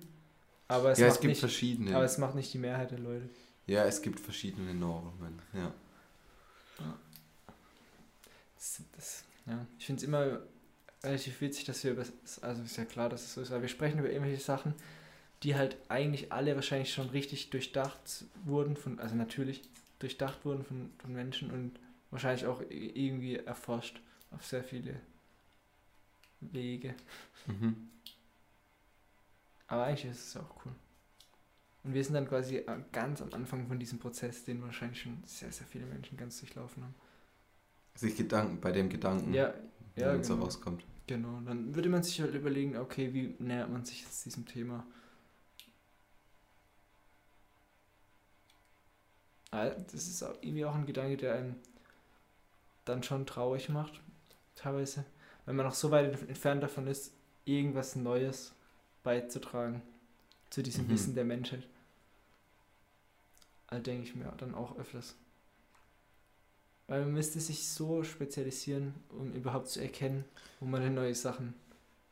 Aber es, ja, es macht gibt nicht, verschiedene. aber es macht nicht die Mehrheit der Leute. ja, es gibt verschiedene Normen. Ja. Das, das, ja. Ich finde es immer relativ witzig, dass wir über, also ist ja klar, dass es so ist, aber wir sprechen über irgendwelche Sachen, die halt eigentlich alle wahrscheinlich schon richtig durchdacht wurden, von, also natürlich durchdacht wurden von, von Menschen und wahrscheinlich auch irgendwie erforscht auf sehr viele Wege. Mhm. Aber eigentlich ist es auch cool. Und wir sind dann quasi äh, ganz am Anfang von diesem Prozess, den wahrscheinlich schon sehr, sehr viele Menschen ganz durchlaufen haben. Sich Gedanken, bei dem Gedanken, Ja, ja, wenn es so genau. rauskommt. Genau, dann würde man sich halt überlegen, okay, wie nähert man sich jetzt diesem Thema? Ah, Das ist auch irgendwie auch ein Gedanke, der einen dann schon traurig macht, teilweise, wenn man noch so weit entf- entfernt davon ist, irgendwas Neues beizutragen zu diesem Mhm. Wissen der Menschheit. Also denke ich mir dann auch öfters. Weil man müsste sich so spezialisieren, um überhaupt zu erkennen, wo man denn neue Sachen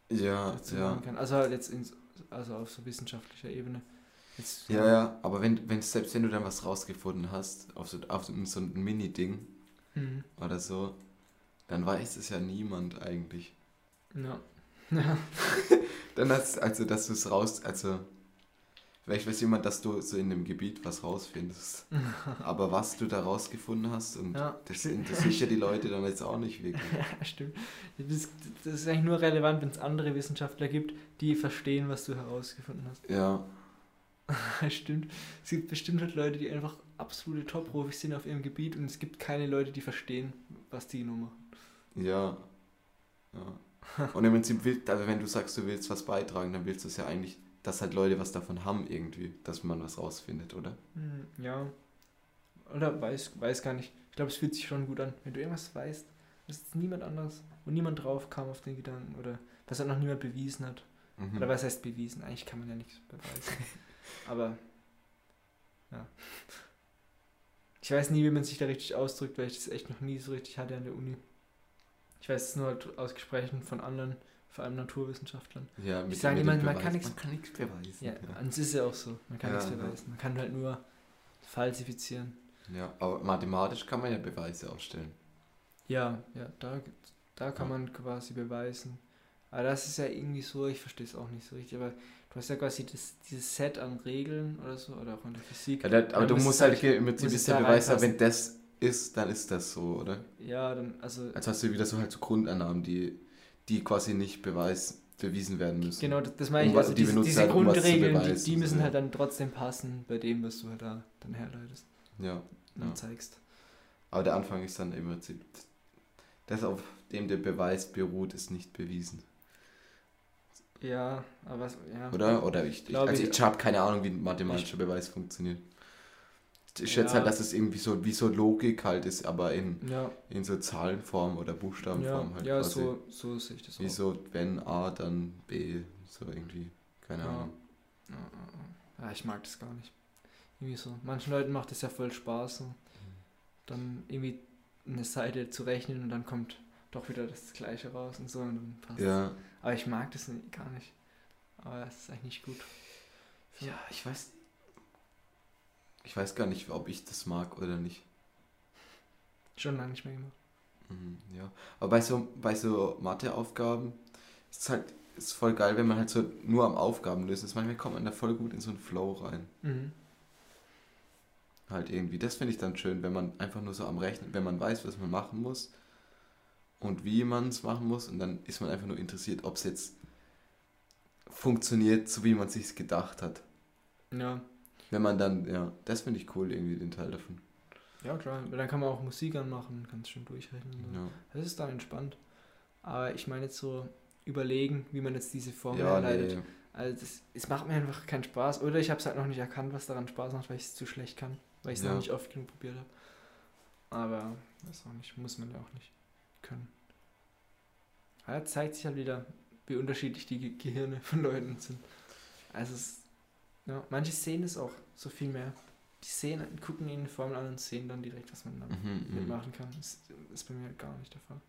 Ja, ja. machen kann. Also halt jetzt ins, also auf so wissenschaftlicher Ebene. Jetzt, Ja, ja, aber wenn, wenn, selbst wenn du dann was rausgefunden hast, auf so, auf so so ein Mini-Ding Mhm. oder so, dann weiß es ja niemand eigentlich. Ja. Ja. Dann hast also, dass du es raus, also, vielleicht weiß jemand, dass du so in dem Gebiet was rausfindest. Aber was du da rausgefunden hast, und Ja, das interessiert ja die Leute dann jetzt auch nicht wirklich. ja, stimmt. Das, das ist eigentlich nur relevant, wenn es andere Wissenschaftler gibt, die verstehen, was du herausgefunden hast. Ja, stimmt. Es gibt bestimmt halt Leute, die einfach absolute Top-Profis sind auf ihrem Gebiet und es gibt keine Leute, die verstehen, was die machen. ja, ja. Und im Prinzip, will, also wenn du sagst, du willst was beitragen, dann willst du es ja eigentlich, dass halt Leute was davon haben irgendwie, dass man was rausfindet, oder? Hm, Ja. Oder weiß, weiß gar nicht. Ich glaube, es fühlt sich schon gut an. Wenn du irgendwas weißt, das ist niemand anderes, wo niemand drauf kam auf den Gedanken oder was halt noch niemand bewiesen hat. Mhm. Oder was heißt bewiesen? Eigentlich kann man ja nichts beweisen. Aber ja. Ich weiß nie, wie man sich da richtig ausdrückt, weil ich das echt noch nie so richtig hatte an der Uni. Ich weiß es nur halt aus Gesprächen von anderen, vor allem Naturwissenschaftlern. Ja, mit, sagen mit immer, man kann nichts- man kann nichts beweisen. Ja, und es ist ja auch so. Man kann Ja, nichts ja. beweisen. Man kann halt nur falsifizieren. Ja, aber mathematisch kann man ja Beweise aufstellen. Ja, ja, da, da kann Ja. man quasi beweisen. Aber das ist ja irgendwie so, ich verstehe es auch nicht so richtig, aber du hast ja quasi das, dieses Set an Regeln oder so, oder auch in der Physik. Ja, das, aber du muss musst halt, im Prinzip ist der Beweis, ja, wenn das ist, dann ist das so, oder? Ja, dann, also, Als hast du wieder so halt so Grundannahmen, die, die quasi nicht beweis, bewiesen werden müssen. genau, das, meine ich, Um also die diese, diese halt, um Grundregeln, die, die müssen so, halt dann trotzdem passen bei dem, was du halt da dann herleitest Ja, und Ja. zeigst. aber der Anfang ist dann im Prinzip, das auf dem der Beweis beruht, ist nicht bewiesen. Ja, aber ja. Oder? Oder ich, ich also ich- ich habe keine Ahnung, wie ein mathematischer Beweis funktioniert. Ich schätze Ja. halt, dass es irgendwie so wie so Logik halt ist, aber in, Ja, in so Zahlenform oder ja, Buchstabenform halt ja quasi. so, so sehe ich das Wie auch. so, wenn A, dann B, so irgendwie. Keine Ja. Ahnung. Ja, ja, ja. ja, ich mag das gar nicht. Irgendwie so. Manchen Leuten macht es ja voll Spaß, so. dann irgendwie eine Seite zu rechnen und dann kommt doch wieder das Gleiche raus und so und dann passt Ja, Aber ich mag das gar nicht. Aber das ist eigentlich nicht gut. ja, ich weiß. Ich weiß gar nicht, ob ich das mag oder nicht. Schon lange nicht mehr gemacht. Mhm, ja. Aber bei so, bei so Matheaufgaben ist es halt ist voll geil, wenn man halt so nur am Aufgaben lösen ist. Manchmal kommt man da voll gut in so einen Flow rein. Mhm. Halt irgendwie. Das finde ich dann schön, wenn man einfach nur so am Rechnen, wenn man weiß, was man machen muss und wie man es machen muss und dann ist man einfach nur interessiert, ob es jetzt funktioniert, so wie man sich gedacht hat. Ja. Wenn man dann, ja, das finde ich cool, irgendwie den Teil davon. Ja, klar. Dann kann man auch Musik anmachen, kannst schön durchrechnen. So. Ja, Das ist dann entspannt. Aber ich meine jetzt so überlegen, wie man jetzt diese Formel ja herleitet. nee. Also das, es macht mir einfach keinen Spaß. Oder ich habe es halt noch nicht erkannt, was daran Spaß macht, weil ich es zu schlecht kann. Weil ich es Ja. noch nicht oft genug probiert habe. Aber weiß auch nicht, muss man ja auch nicht können. Aber da zeigt sich halt wieder, wie unterschiedlich die Ge Gehirne von Leuten sind. Also, es, ja, manche sehen es auch so viel mehr. Die sehen, gucken in die Formel an und sehen dann direkt, was man dann Mhm, mhm. mitmachen kann. Das ist bei mir gar nicht der Fall.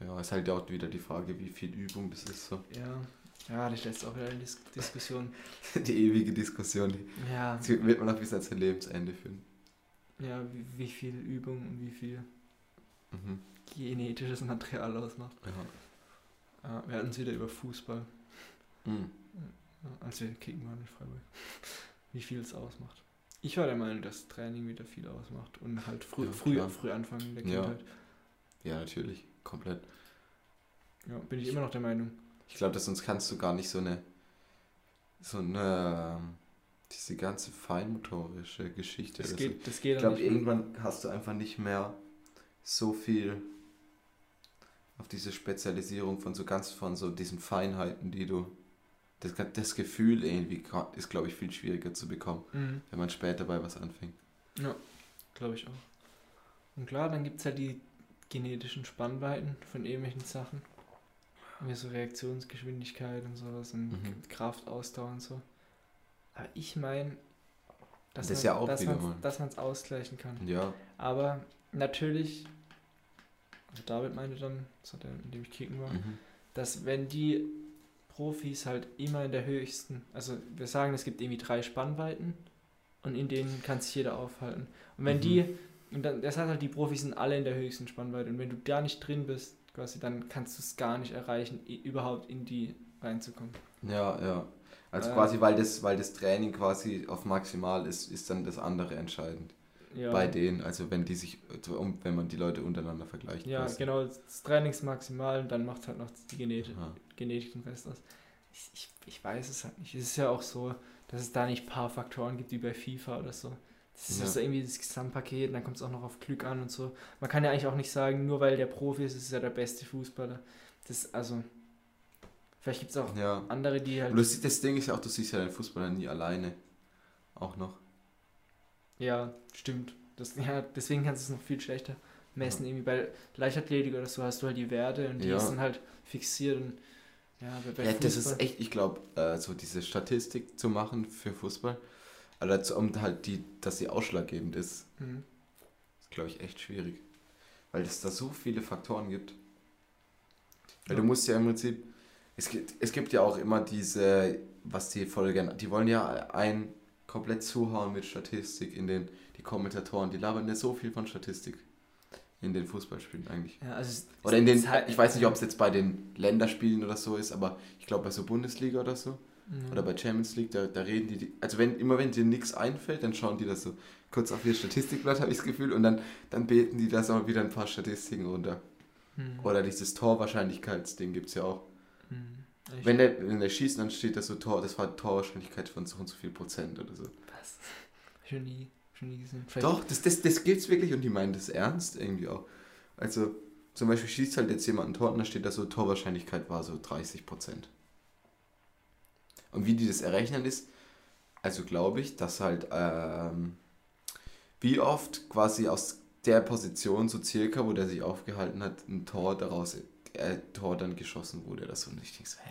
Ja, ist halt auch wieder die Frage, wie viel Übung das ist. So. Ja, ja, das jetzt auch wieder eine Dis Diskussion. Die ewige Diskussion, Ja, die wird man noch bis an sein Lebensende führen. ja wie, wie viel Übung und wie viel Mhm. genetisches Material ausmacht. Ja. Ja, wir hatten es wieder über Fußball, Mhm. Ja, als wir kicken waren in Freiburg. Wie viel es ausmacht. Ich war der Meinung, dass Training wieder viel ausmacht und halt früh, Ja, früh, früh anfangen in der Ja. Kindheit. ja, natürlich. Komplett. Ja, bin ich immer noch der Meinung. Ich glaube, sonst kannst du gar nicht so eine, so eine, diese ganze feinmotorische Geschichte. Das oder so. geht, das geht Ich glaube, irgendwann hast du einfach nicht mehr so viel auf diese Spezialisierung von so ganz von so diesen Feinheiten, die du. Das, das Gefühl irgendwie ist, glaube ich, viel schwieriger zu bekommen, Mhm. wenn man später bei was anfängt. Glaube ich auch. Und klar, dann gibt es halt die genetischen Spannweiten von irgendwelchen Sachen. Wie so Reaktionsgeschwindigkeit und sowas und Mhm. Kraft, Ausdauer und so. Aber ich meine, dass Das man ja es ausgleichen kann. Ja, Aber natürlich, also David meinte dann, er, in dem ich kicken war, mhm. dass wenn die Profis halt immer in der höchsten, also wir sagen, es gibt irgendwie drei Spannweiten und in denen kann sich jeder aufhalten. Und wenn Mhm. die, und dann, das heißt halt, die Profis sind alle in der höchsten Spannweite und wenn du da nicht drin bist, quasi, dann kannst du es gar nicht erreichen, überhaupt in die reinzukommen. ja, ja. Also Äh. quasi, weil das, weil das Training quasi auf maximal ist, ist dann das andere entscheidend. Ja, Bei denen, also wenn die sich, wenn man die Leute untereinander vergleicht. ja quasi. genau, das Training ist maximal und dann macht halt noch die Genetik. Genetik den Rest aus. Ich, ich, ich weiß es halt nicht. Es ist ja auch so, dass es da nicht ein paar Faktoren gibt wie bei FIFA oder so. Das ist Ja. ja. so irgendwie das Gesamtpaket und dann kommt es auch noch auf Glück an und so. Man kann ja eigentlich auch nicht sagen, nur weil der Profi ist, ist er der beste Fußballer. Das also. Vielleicht gibt es auch Ja. andere, die halt. Und du siehst, das Ding ist ja auch, du siehst ja den Fußballer nie alleine. Auch noch. Ja, stimmt. Das, ja, deswegen kannst du es noch viel schlechter messen. Irgendwie bei Leichtathletik oder so hast du halt die Werte und die Ja. sind halt fixiert. Und, ja, Ja, das ist echt, ich glaube, äh, so diese Statistik zu machen für Fußball, also um halt die, dass sie ausschlaggebend ist, Mhm. ist glaube ich echt schwierig. Weil es da so viele Faktoren gibt. Weil Ja. du musst ja im Prinzip, es gibt, es gibt ja auch immer diese, was die voll gerne, die wollen ja ein komplett zuhauen mit Statistik in den, die Kommentatoren, die labern ja so viel von Statistik in den Fußballspielen eigentlich. Ja, also Oder in den, halt- ich weiß nicht, ob es jetzt bei den Länderspielen oder so ist, aber ich glaube bei so Bundesliga oder so, Mhm. oder bei Champions League, da, da reden die, die, also wenn, immer wenn dir nichts einfällt, dann schauen die das so kurz auf ihr Statistikblatt, habe ich das Gefühl, und dann, dann beten die das auch wieder ein paar Statistiken runter. Mhm. Oder dieses Torwahrscheinlichkeitsding gibt es ja auch. Mhm. Ich- Wenn der, wenn der schießt, dann steht das so Tor, das war Torwahrscheinlichkeit von so und so viel Prozent oder so. Was? Schon nie, schon nie gesehen. Vielleicht- Doch, das, das, das gibt's wirklich und die meinen das ernst irgendwie auch. Also, zum Beispiel schießt halt jetzt jemand ein Tor und da steht da so, Torwahrscheinlichkeit war so 30 Prozent. Und wie die das errechnen ist, also glaube ich, dass halt, ähm, wie oft quasi aus der Position so circa, wo der sich aufgehalten hat, ein Tor daraus, Tor dann geschossen wurde oder so. Und ich denke so, hä?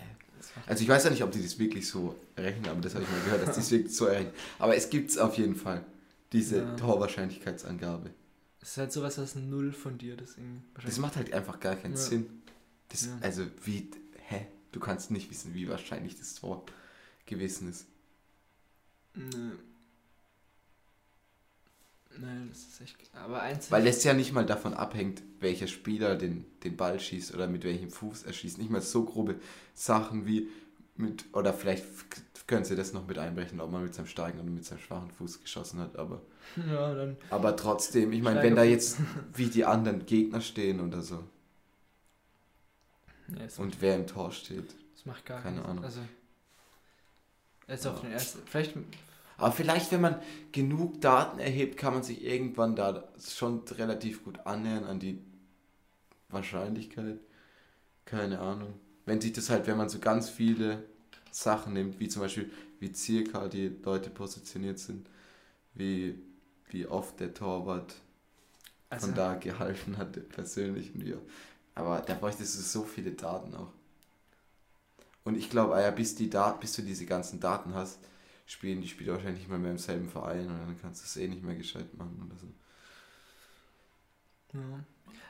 Also ich weiß ja nicht, ob die das wirklich so rechnen, aber das habe ich mal gehört, dass die es wirklich so errechnen. Aber es gibt es auf jeden Fall, diese Ja. Torwahrscheinlichkeitsangabe. Das ist halt sowas, was null von dir das Das macht halt einfach gar keinen Ja. Sinn. Das, Ja. Also wie, hä? Du kannst nicht wissen, wie wahrscheinlich das Tor gewesen ist. Nö. Nein, das ist echt. Aber eins. Weil es ja nicht mal davon abhängt, welcher Spieler den, den Ball schießt oder mit welchem Fuß er schießt. Nicht mal so grobe Sachen wie mit, oder vielleicht können sie das noch mit einbrechen, ob man mit seinem starken oder mit seinem schwachen Fuß geschossen hat, aber Ja, dann. Aber trotzdem, ich meine, wenn da jetzt wie die anderen Gegner stehen oder so Ja, es und wer im Tor steht. das macht gar keine keinen Ahnung. Also. Jetzt auf den ersten. Vielleicht. Aber vielleicht, wenn man genug Daten erhebt, kann man sich irgendwann da schon relativ gut annähern an die Wahrscheinlichkeit. Keine Ahnung. Wenn sich das halt, wenn man so ganz viele Sachen nimmt, wie zum Beispiel, wie circa die Leute positioniert sind, wie, wie oft der Torwart Also, von da gehalten hat, persönlich. Und wie, aber da bräuchte es so viele Daten auch. Und ich glaube, ah ja, bis, die Dat bis du diese ganzen Daten hast, spielen die Spieler wahrscheinlich nicht mal mehr im selben Verein und dann kannst du es eh nicht mehr gescheit machen oder so. Ja.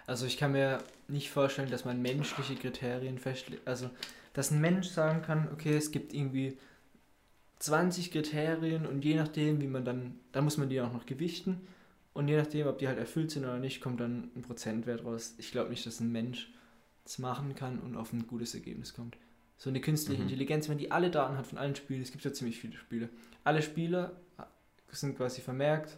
Also ich kann mir nicht vorstellen, dass man menschliche Kriterien festlegt. Also, dass ein Mensch sagen kann, okay, es gibt irgendwie 20 Kriterien und je nachdem, wie man dann, dann muss man die auch noch gewichten und je nachdem, ob die halt erfüllt sind oder nicht, kommt dann ein Prozentwert raus. Ich glaube nicht, dass ein Mensch das machen kann und auf ein gutes Ergebnis kommt. So eine künstliche Mhm. Intelligenz, wenn die alle Daten hat von allen Spielen, es gibt ja ziemlich viele Spiele. Alle Spieler sind quasi vermerkt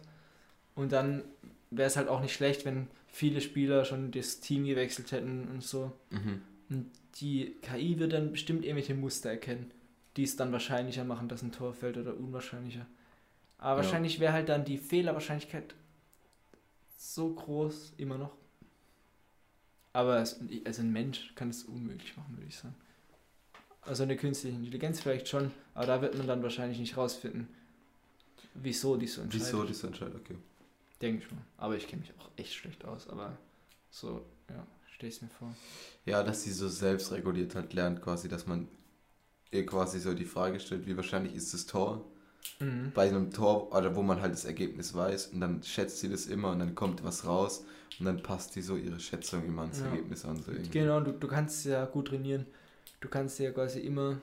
und dann wäre es halt auch nicht schlecht, wenn viele Spieler schon das Team gewechselt hätten und so. Mhm. Und die KI wird dann bestimmt irgendwelche Muster erkennen, die es dann wahrscheinlicher machen, dass ein Tor fällt oder unwahrscheinlicher. Aber Ja. wahrscheinlich wäre halt dann die Fehlerwahrscheinlichkeit so groß immer noch. Aber es, also ein Mensch kann es unmöglich machen, würde ich sagen. Also eine künstliche Intelligenz vielleicht schon, aber da wird man dann wahrscheinlich nicht rausfinden, wieso die so entscheidet. Wieso das entscheidet, okay. Denke ich mal. Aber ich kenne mich auch echt schlecht aus, aber so, ja, stell es mir vor. Ja, dass sie so selbstreguliert halt lernt quasi, dass man ihr quasi so die Frage stellt, wie wahrscheinlich ist das Tor? Mhm. Bei einem Tor, oder wo man halt das Ergebnis weiß und dann schätzt sie das immer und dann kommt was raus und dann passt die so ihre Schätzung immer ans Ja. Ergebnis an. So irgendwie. Genau, du, du kannst ja gut trainieren. Du kannst dir ja quasi immer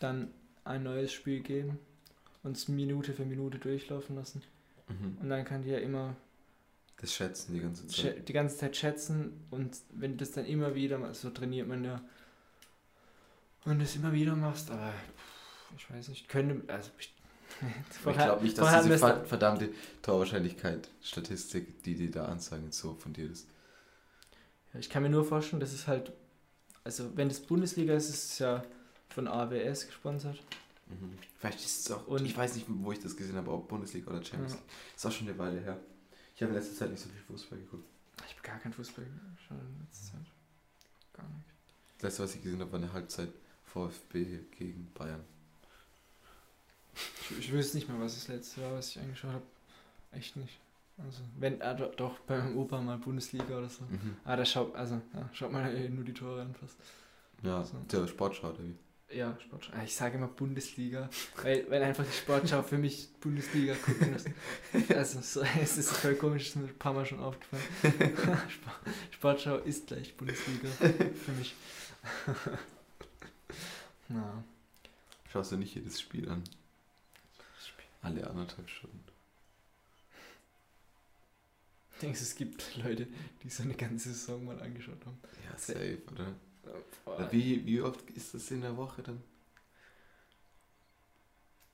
dann ein neues Spiel geben und es Minute für Minute durchlaufen lassen. Mhm. Und dann kann die ja immer Das schätzen die ganze Zeit. die ganze Zeit schätzen und wenn das dann immer wieder, so trainiert man ja, und das immer wieder machst, aber ich weiß nicht, könnte, also ich, ich glaube nicht, dass diese verdammte Torwahrscheinlichkeit, Statistik, die die da anzeigen, so von dir ist. Ich kann mir nur vorstellen, dass es halt, also wenn das Bundesliga ist, ist es ja von AWS gesponsert. Mhm. Vielleicht ist es auch, Und- ich weiß nicht, wo ich das gesehen habe, ob Bundesliga oder Champions Ja. League. Ist auch schon eine Weile her. Ich habe in letzter Zeit nicht so viel Fußball geguckt. Ich habe gar keinen Fußball geschaut in letzter Zeit. Gar nicht. Das letzte, was ich gesehen habe, war eine Halbzeit VfB gegen Bayern. Ich, ich wüsste nicht mehr, was das letzte war, was ich angeschaut habe. Echt nicht. Also, wenn, ah, doch, doch, bei meinem Opa mal Bundesliga oder so. Mhm. Ah, da schaut, also, ja, schaut mal eh nur die Tore an fast. Ja, So. der Sportschau, oder wie? Ja, Sportschau. Ah, Ich sage immer Bundesliga, weil, weil einfach die Sportschau für mich Bundesliga gucken muss. Also, so, es ist voll komisch, ist mir ein paar Mal schon aufgefallen. Sport- Sportschau ist gleich Bundesliga für mich. Na, Schaust du nicht jedes Spiel an? Alle anderthalb Stunden. Ich denke, es gibt Leute, die so eine ganze Saison mal angeschaut haben. Ja, safe, oder? Wie, wie oft ist das in der Woche dann?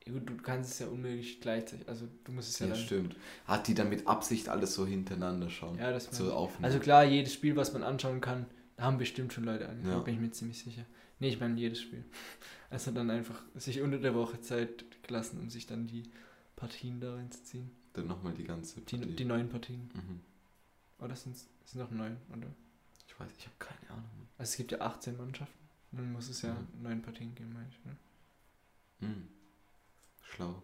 Gut, du kannst es ja unmöglich gleichzeitig, also du musst es ja, Ja, dann... stimmt. Hat die dann mit Absicht alles so hintereinander schauen? Ja, das so aufnehmen. Also klar, jedes Spiel, was man anschauen kann, haben bestimmt schon Leute angeschaut, Ja. bin ich mir ziemlich sicher. Nee, ich meine jedes Spiel. Also dann einfach sich unter der Woche Zeit gelassen, um sich dann die Partien da reinzuziehen. Dann nochmal die ganze Die, Partie. die neuen Partien. Mhm. Oder sind es noch neun, oder? Ich weiß, ich habe keine Ahnung. Also es gibt ja 18 Mannschaften. Dann muss es ja Mhm. neun Partien geben, meine ich. Ne? Mhm. Schlau.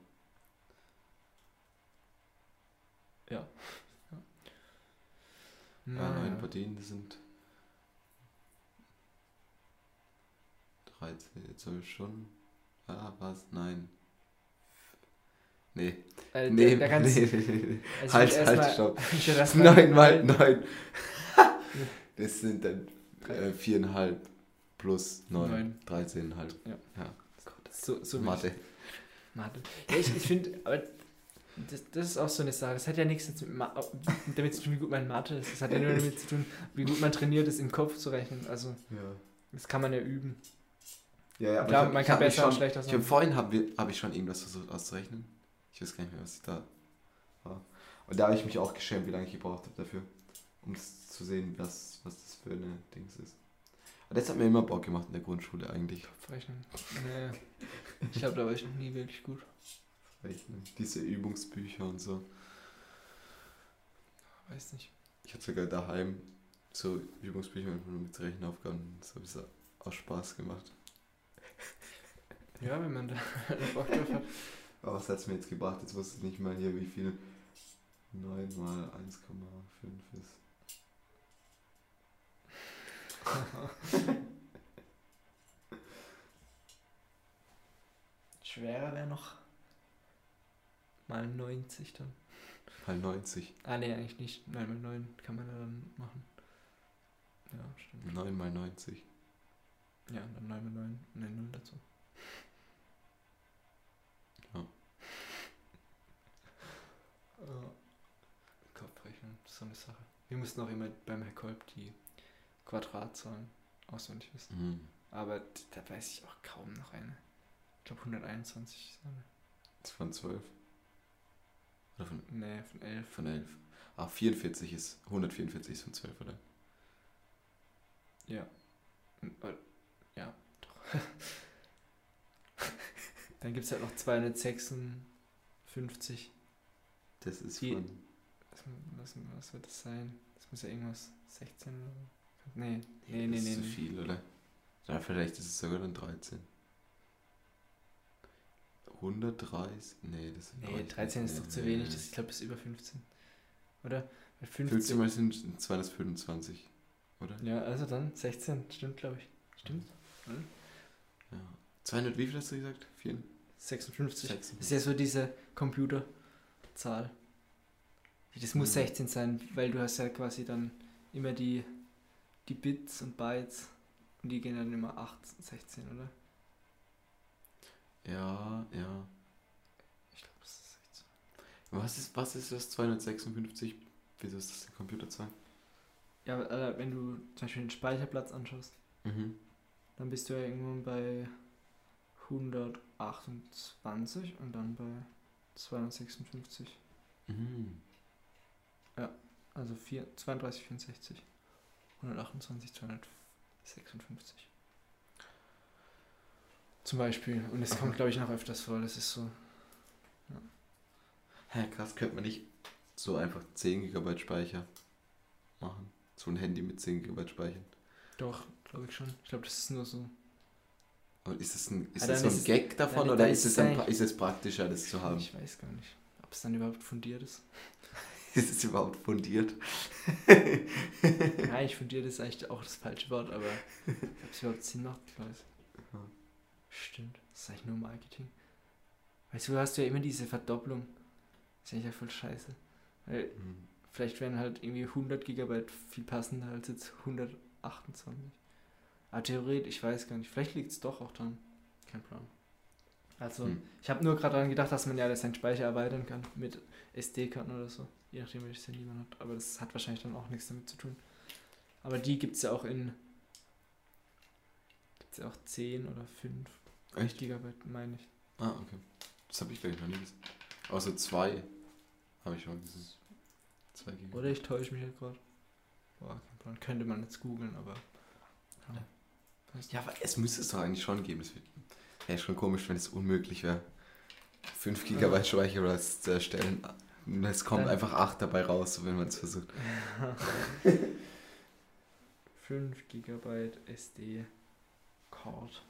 Ja. Ja, Naja. neun Partien, das sind 13, 12 Stunden. Ah, was? Nein. Nee. Äh, Nee, da, da nee, nee, nee. also Halt, ich halt, mal- stopp. ich Neun mal neun. Das sind dann äh, viereinhalb plus neun. Dreizehnhalb. Ja. ja. So, so Mathe. Mathe. Ja, ich, ich finde, aber das, das ist auch so eine Sache. Das hat ja nichts mit Ma damit zu tun, wie gut man Mathe ist. Das hat ja nur damit zu tun, wie gut man trainiert ist, im Kopf zu rechnen. Also, Ja. das kann man ja üben. Ja, ja, Klar, ich hab- man ich kann hab besser und schon, schlechter Ich habe sein. vorhin habe hab ich schon irgendwas versucht auszurechnen. Ich weiß gar nicht mehr, was ich da war. Und da habe ich mich auch geschämt, wie lange ich gebraucht habe dafür, um zu sehen, was, was das für eine Dings ist. Aber das hat mir immer Bock gemacht in der Grundschule eigentlich. Kopfrechnen. Nee. Ich glaube, da war ich noch nie wirklich gut. Rechnen. Diese Übungsbücher und so. Weiß nicht. Ich hatte sogar daheim so Übungsbücher mit Rechenaufgaben. Das habe ich aus Spaß gemacht. Ja, wenn man da Bock drauf hat. Aber was hat es mir jetzt gebracht? Jetzt wusste ich nicht mal hier, wie viel 9 mal 1,5 ist. Schwerer wäre noch mal 90 dann. Mal 90. Ah ne, eigentlich nicht. 9 mal 9 kann man ja dann machen. Ja, stimmt. 9 mal 90. Ja, dann 9 mal 9 und eine 0 dazu. Äh, Kopfrechnen, so eine Sache. Wir mussten auch immer beim Herr Kolb die Quadratzahlen auswendig wissen. Mhm. Aber da weiß ich auch kaum noch eine. Ich glaube 121 ist eine. Das ist von 12. Oder von, Nee, von 11. von 11. Ah, 44 ist, 144 ist von 12, oder? Ja. Hm, äh, Ja, doch. Dann gibt es halt noch 256. Das ist Die- von, Was, was, was wird das sein? Das muss ja irgendwas 16 oder. Nee, nee, nee, das nee. ist zu nee. viel, oder? Ja, vielleicht ist es sogar dann 13. 130? Nee, das sind Nee, 13 ist doch zu wenig. Das, ich glaube, das ist über 15. Oder? Weil 15. 15 mal sind 225, oder? Ja, also dann 16. Stimmt, glaube ich. Stimmt. Ja. 200, wie viel hast du gesagt? 4? 56. Das ist 6. ja so diese Computerzahl. Das muss Mhm. 16 sein, weil du hast ja quasi dann immer die, die Bits und Bytes und die gehen dann immer 8, 16, oder? Ja, ja. Ich glaube, das ist 16. Was ist, was ist das 256? Wieso ist das die Computerzahl? Ja, aber, äh, wenn du zum Beispiel den Speicherplatz anschaust, Mhm. dann bist du ja irgendwann bei 128 und dann bei 256. Mhm. Also 4, 32, 64. 128, 256. Zum Beispiel. Und es kommt, glaube ich, noch öfters vor. Das ist so. Hä, krass, könnte man nicht so einfach 10 GB Speicher machen? So ein Handy mit 10 GB Speichern. Doch, glaube ich schon. Ich glaube, das ist nur so. Und ist das ein, ist Ja, das so ein es- Gag davon oder ist es, es pra- ist es praktischer, das zu haben? Ich weiß gar nicht, ob es dann überhaupt fundiert ist. Ist es überhaupt fundiert? ja, ich fundiert ist eigentlich auch das falsche Wort, aber ob es überhaupt Sinn macht, ich weiß. Ja. Stimmt. Das ist eigentlich nur Marketing. Weißt du, du hast ja immer diese Verdopplung. Das ist eigentlich ja voll scheiße. Weil Mhm. Vielleicht wären halt irgendwie 100 Gigabyte viel passender als jetzt 128. Aber theoretisch, ich weiß gar nicht. Vielleicht liegt es doch auch dran. Kein Plan. Also, Hm. ich habe nur gerade daran gedacht, dass man ja seinen Speicher erweitern kann mit SD-Karten oder so. Je nachdem, welches Handy man hat. Aber das hat wahrscheinlich dann auch nichts damit zu tun. Aber die gibt es ja auch in. Gibt es ja auch 10 oder 5 Echt? Gigabyte, meine ich. Ah, okay. Das habe ich glaube ich noch nie gesehen. Außer zwei habe ich schon gesehen. Zwei GB. Oder ich täusche mich halt gerade. Boah, kein Plan. Könnte man jetzt googeln, aber. Ja. Ja, aber es müsste es doch eigentlich schon geben. Es wäre schon komisch, wenn es unmöglich wäre, 5 GB Speicherplatz zu erstellen. Und es kommt Dann- einfach 8 dabei raus, wenn man es versucht. 5 GB SD Card.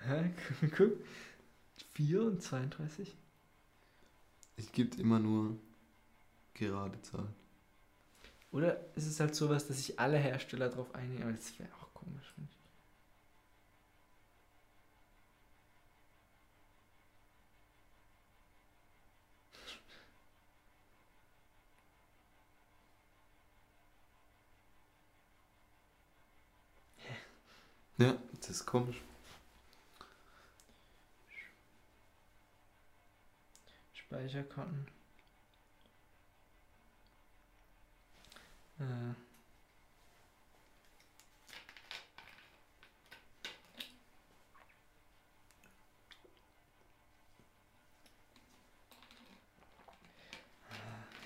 Hä? Guck. 4 und 32? Es gibt immer nur gerade Zahlen. Oder ist es halt sowas, dass sich alle Hersteller drauf einigen? Aber das wäre auch komisch, finde ich. Ja, das ist komisch. Speicherkarten. Äh.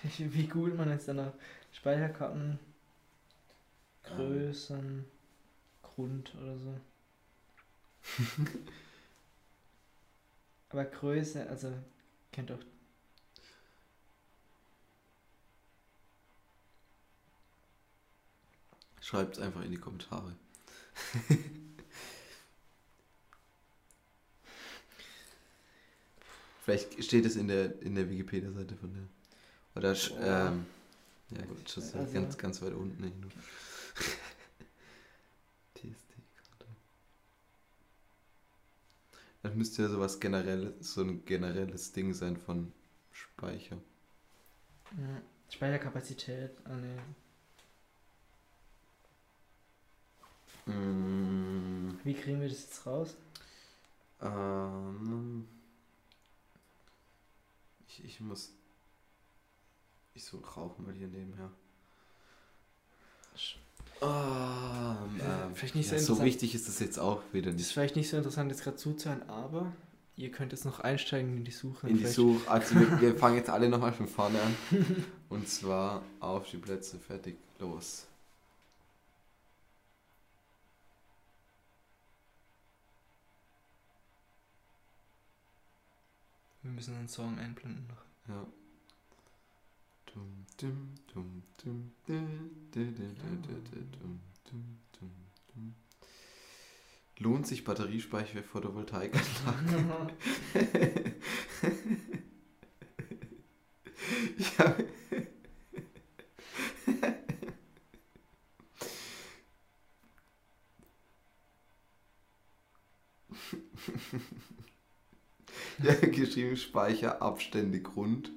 Wie googelt man jetzt danach? Speicherkarten, Größen, Grund oder so. Aber Größe, also kennt doch. Schreibt es einfach in die Kommentare. Vielleicht steht es in der, in der Wikipedia-Seite von der. Oder, sch- Boah. ähm, ja gut, schon so Also- ganz, ganz weit unten hin. TSD-Karte. Das müsste ja sowas generelles, so ein generelles Ding sein von Speicher. Ja. Speicherkapazität, ah ne. Mm, Wie kriegen wir das jetzt raus? ähm, ich, ich muss. Ich so rauchen mal hier nebenher. Ah, ähm, vielleicht nicht so ja, so wichtig ist das jetzt auch wieder Das ist nicht. vielleicht nicht so interessant jetzt gerade zuzuhören, aber ihr könnt jetzt noch einsteigen in die Suche. In die Suche. Also wir, wir fangen jetzt alle nochmal von vorne an. Und zwar auf die Plätze, fertig, los. Wir müssen einen Song einblenden noch. Ja. Dum, dum, dum, dum, dum, dum. Lohnt sich Batteriespeicher für Photovoltaikanlagen? habe ja, geschrieben Speicherabstände Grund.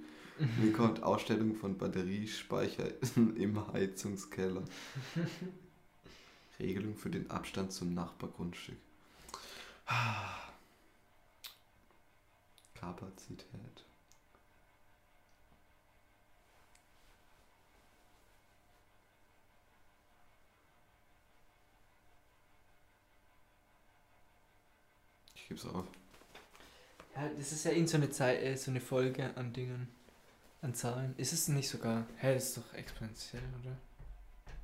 Mir kommt Ausstellung von Batteriespeicher im Heizungskeller. Regelung für den Abstand zum Nachbargrundstück. Kapazität. Ich geb's auf. Ja, das ist ja irgend so eine Zeit, äh, so eine Folge an Dingen, an Zahlen. Ist es nicht sogar? Hä, das ist doch exponentiell, oder?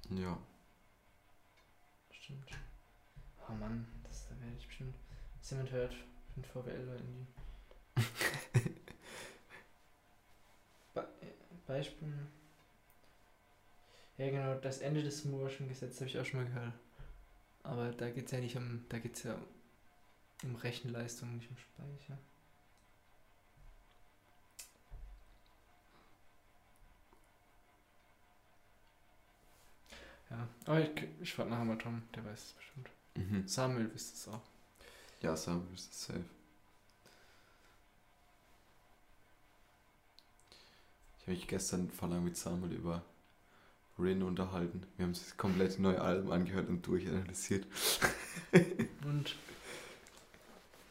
Ja. Stimmt. Oh Mann, das da werde ich bestimmt. Was jemand hört, ich bin VWL irgendwie. Be äh, Beispiel. Ja genau, das Ende des Moore'schen Gesetzes habe ich auch schon mal gehört. Aber da geht es ja nicht um, da geht es ja um Rechenleistung, nicht um Speicher. Ja, aber ich, ich frage nachher mal Tom, der weiß es bestimmt. Mhm. Samuel wisst es auch. Ja, Sam, ist das safe. Ich habe mich gestern vor lang mit Samuel über Rin unterhalten. Wir haben uns das komplett neue Album angehört und durchanalysiert. Und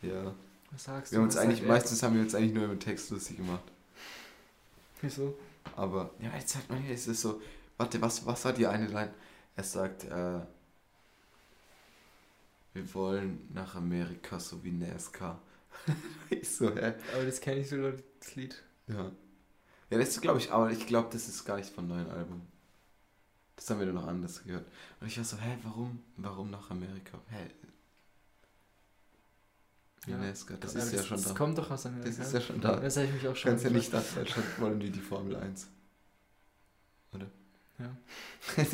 Ja. was sagst Wir haben du? uns Was eigentlich, meistens haben wir uns eigentlich nur über den Text lustig gemacht. Wieso? Aber, ja, jetzt sagt man, es ist so, warte, was, was hat die eine Line? Er sagt, äh, wir wollen nach Amerika, so wie NASCAR. ich so, hä? Aber das kenne ich sogar, das Lied. Ja. Ja, das ist, glaube ich, aber ich glaube, das ist gar nicht vom neuen Album. Das haben wir nur noch anders gehört. Und ich war so, hä, warum, warum nach Amerika? Hä? Wie Ja. NASCAR, das Aber ist ja schon Das da. kommt doch aus Amerika. Das ist ja schon da. Das habe ich mich auch schon kannst ja nicht gefragt. nach Deutschland wollen wie die Formel 1. Oder? Ja. das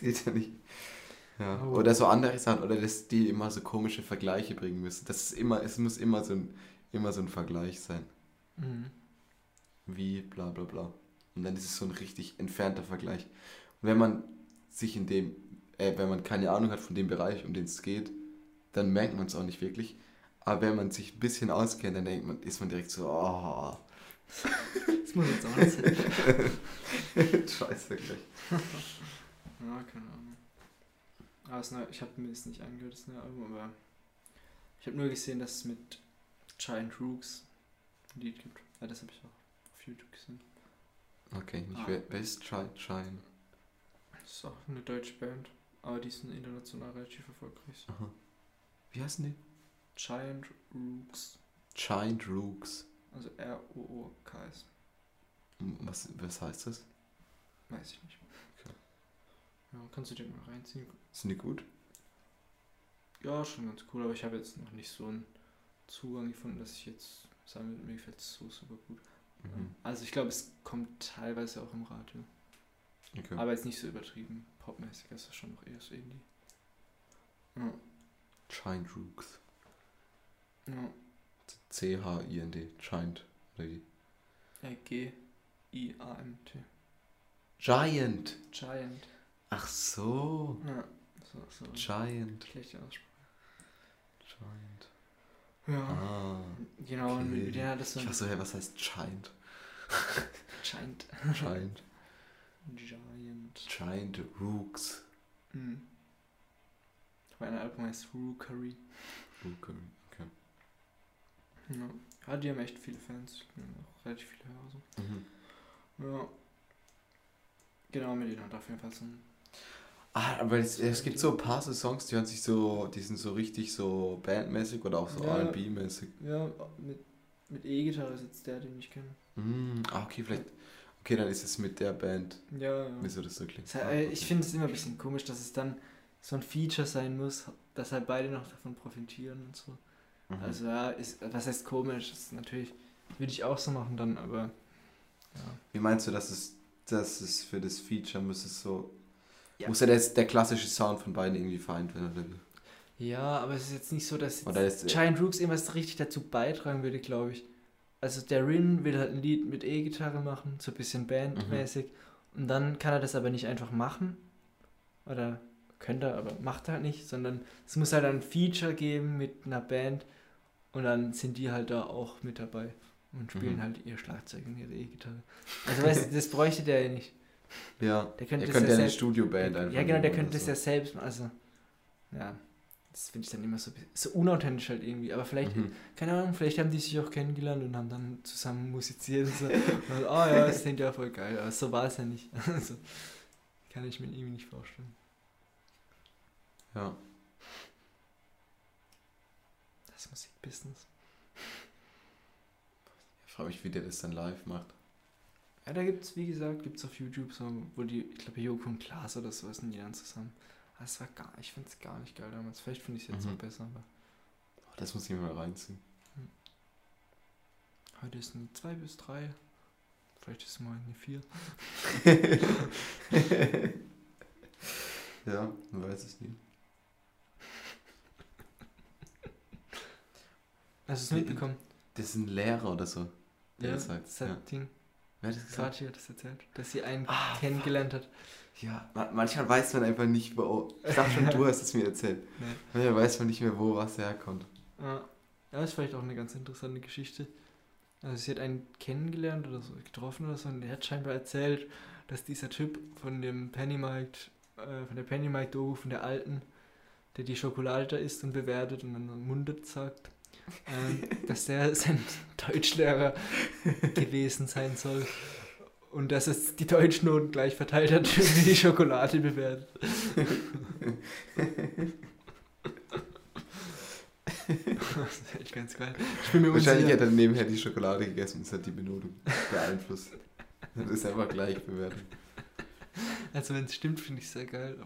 geht ja nicht. Ja. Oh. Oder so andere Sachen, oder dass die immer so komische Vergleiche bringen müssen. Das ist immer, es muss immer so ein, immer so ein Vergleich sein. Mhm. Wie bla bla bla. Und dann ist es so ein richtig entfernter Vergleich. Und wenn man sich in dem, äh, wenn man keine Ahnung hat von dem Bereich, um den es geht, dann merkt man es auch nicht wirklich. Aber wenn man sich ein bisschen auskennt, dann denkt man, ist man direkt so, oh, Das muss jetzt auch nicht sein. scheiß Vergleich. Ja, keine Ahnung. Aber das neue, ich habe mir das nicht angehört, das neue Album, aber ich habe nur gesehen, dass es mit Giant Rooks ein Lied gibt. Ja, das habe ich auch auf YouTube gesehen. Okay, nicht Ah. wer, wer ist Shine? Shine? Das ist auch eine deutsche Band, aber die sind international relativ erfolgreich. Aha. Wie heißen die? Giant Rooks, Giant Rooks. Also R-O-O-K-S. Was, was heißt das? Weiß ich nicht. Okay. Ja, kannst du dir mal reinziehen. Sind die gut? Ja, schon ganz cool, aber ich habe jetzt noch nicht so einen Zugang gefunden, dass ich jetzt sagen würde, mir gefällt es so super gut. Mhm. Also ich glaube, es kommt teilweise auch im Radio. Okay. Aber jetzt nicht so übertrieben popmäßig, das ist schon noch eher so Indie. Ja. Giant Rooks. ja. C-H-I-N-D. Giant. G-I-A-M-T. Giant. Giant. Ach so. Ja. So, so. Giant. Schlechte Aussprache. Giant. Ja. Ah. Genau, und okay. denen hat das Ich war so, hey, was heißt Giant? Giant. Giant. Giant. Giant Rooks. Mhm. Mein Album heißt Rookery. Rookery. Ja. ja, die haben echt viele Fans. Relativ viele Hörer. So. Mhm. Ja. Genau, mit denen hat auf jeden Fall so ein. Ah, aber es, es gibt so ein paar so Songs, die hören sich so, die sind so richtig so bandmäßig oder auch so Ja. R&B-mäßig. Ja, mit, mit E-Gitarre ist jetzt der, den ich kenne. Mm, ah, okay, vielleicht. Okay, dann ist es mit der Band, Ja, ja. wieso das so klingt. Es halt, äh, Ich finde es immer ein bisschen komisch, dass es dann so ein Feature sein muss, dass halt beide noch davon profitieren und so. Mhm. Also ja, ist, was heißt komisch? Das ist natürlich, würde ich auch so machen dann, aber ja. Wie meinst du, dass es, dass es für das Feature muss es so. Ja. Muss ja der, der klassische Sound von beiden irgendwie vereint werden, oder wie? Ja, aber es ist jetzt nicht so, dass jetzt ist, Giant Rooks irgendwas richtig dazu beitragen würde, glaube ich. Also der Rin will halt ein Lied mit E-Gitarre machen, so ein bisschen bandmäßig. Und dann kann er das aber nicht einfach machen. Oder könnte er, aber macht er halt nicht, sondern es muss halt ein Feature geben mit einer Band und dann sind die halt da auch mit dabei und spielen Mhm. halt ihr Schlagzeug und ihre E-Gitarre. Also weißt du, das bräuchte der ja nicht. ja, Der könnte er das könnte ja eine Studioband einfach. Ja, genau, der könnte das ja selbst machen. Also, ja, das finde ich dann immer so, so unauthentisch halt irgendwie. Aber vielleicht, Mhm. keine Ahnung, vielleicht haben die sich auch kennengelernt und haben dann zusammen musiziert und so. Und, oh ja, das klingt ja voll geil. Aber so war es ja nicht. Also, kann ich mir irgendwie nicht vorstellen. Ja. Das Musikbusiness. Ich frage mich, wie der das dann live macht. Ja, da gibt es, wie gesagt, gibt es auf YouTube so, wo die, ich glaube, Joko und Klaas oder so sind die dann zusammen. Aber es war gar, ich finde es gar nicht geil damals. Vielleicht finde ich es jetzt Mhm. auch besser, aber Oh, das muss ich mir mal reinziehen. heute ist eine 2 bis 3. Vielleicht ist es mal eine 4. ja, man weiß es nie. Hast du es mitbekommen? Das ist ein Lehrer oder so. der Ja, das sagt. das Ja. Ding. Wer hat das gesagt? Sachi hat das erzählt, dass sie einen Ah, kennengelernt hat. Ja, ma- manchmal weiß man einfach nicht, wo. Ich dachte schon, du hast es mir erzählt. Nee. Manchmal weiß man nicht mehr, wo was herkommt. Ja, ja, ist vielleicht auch eine ganz interessante Geschichte. Also sie hat einen kennengelernt oder so, getroffen oder so und er hat scheinbar erzählt, dass dieser Typ von dem Pennymarkt, äh, von der Pennymarkt-Doku, von der alten, der die Schokolade da isst und bewertet und dann mundet sagt, ähm, dass der sein Deutschlehrer gewesen sein soll. Und dass es die Deutschnoten gleich verteilt hat, wie die Schokolade bewertet. das ist echt ganz geil. Wahrscheinlich hat er nebenher die Schokolade gegessen und es hat die Benotung beeinflusst. Das ist einfach gleich bewertet. Also wenn es stimmt, finde ich sehr geil.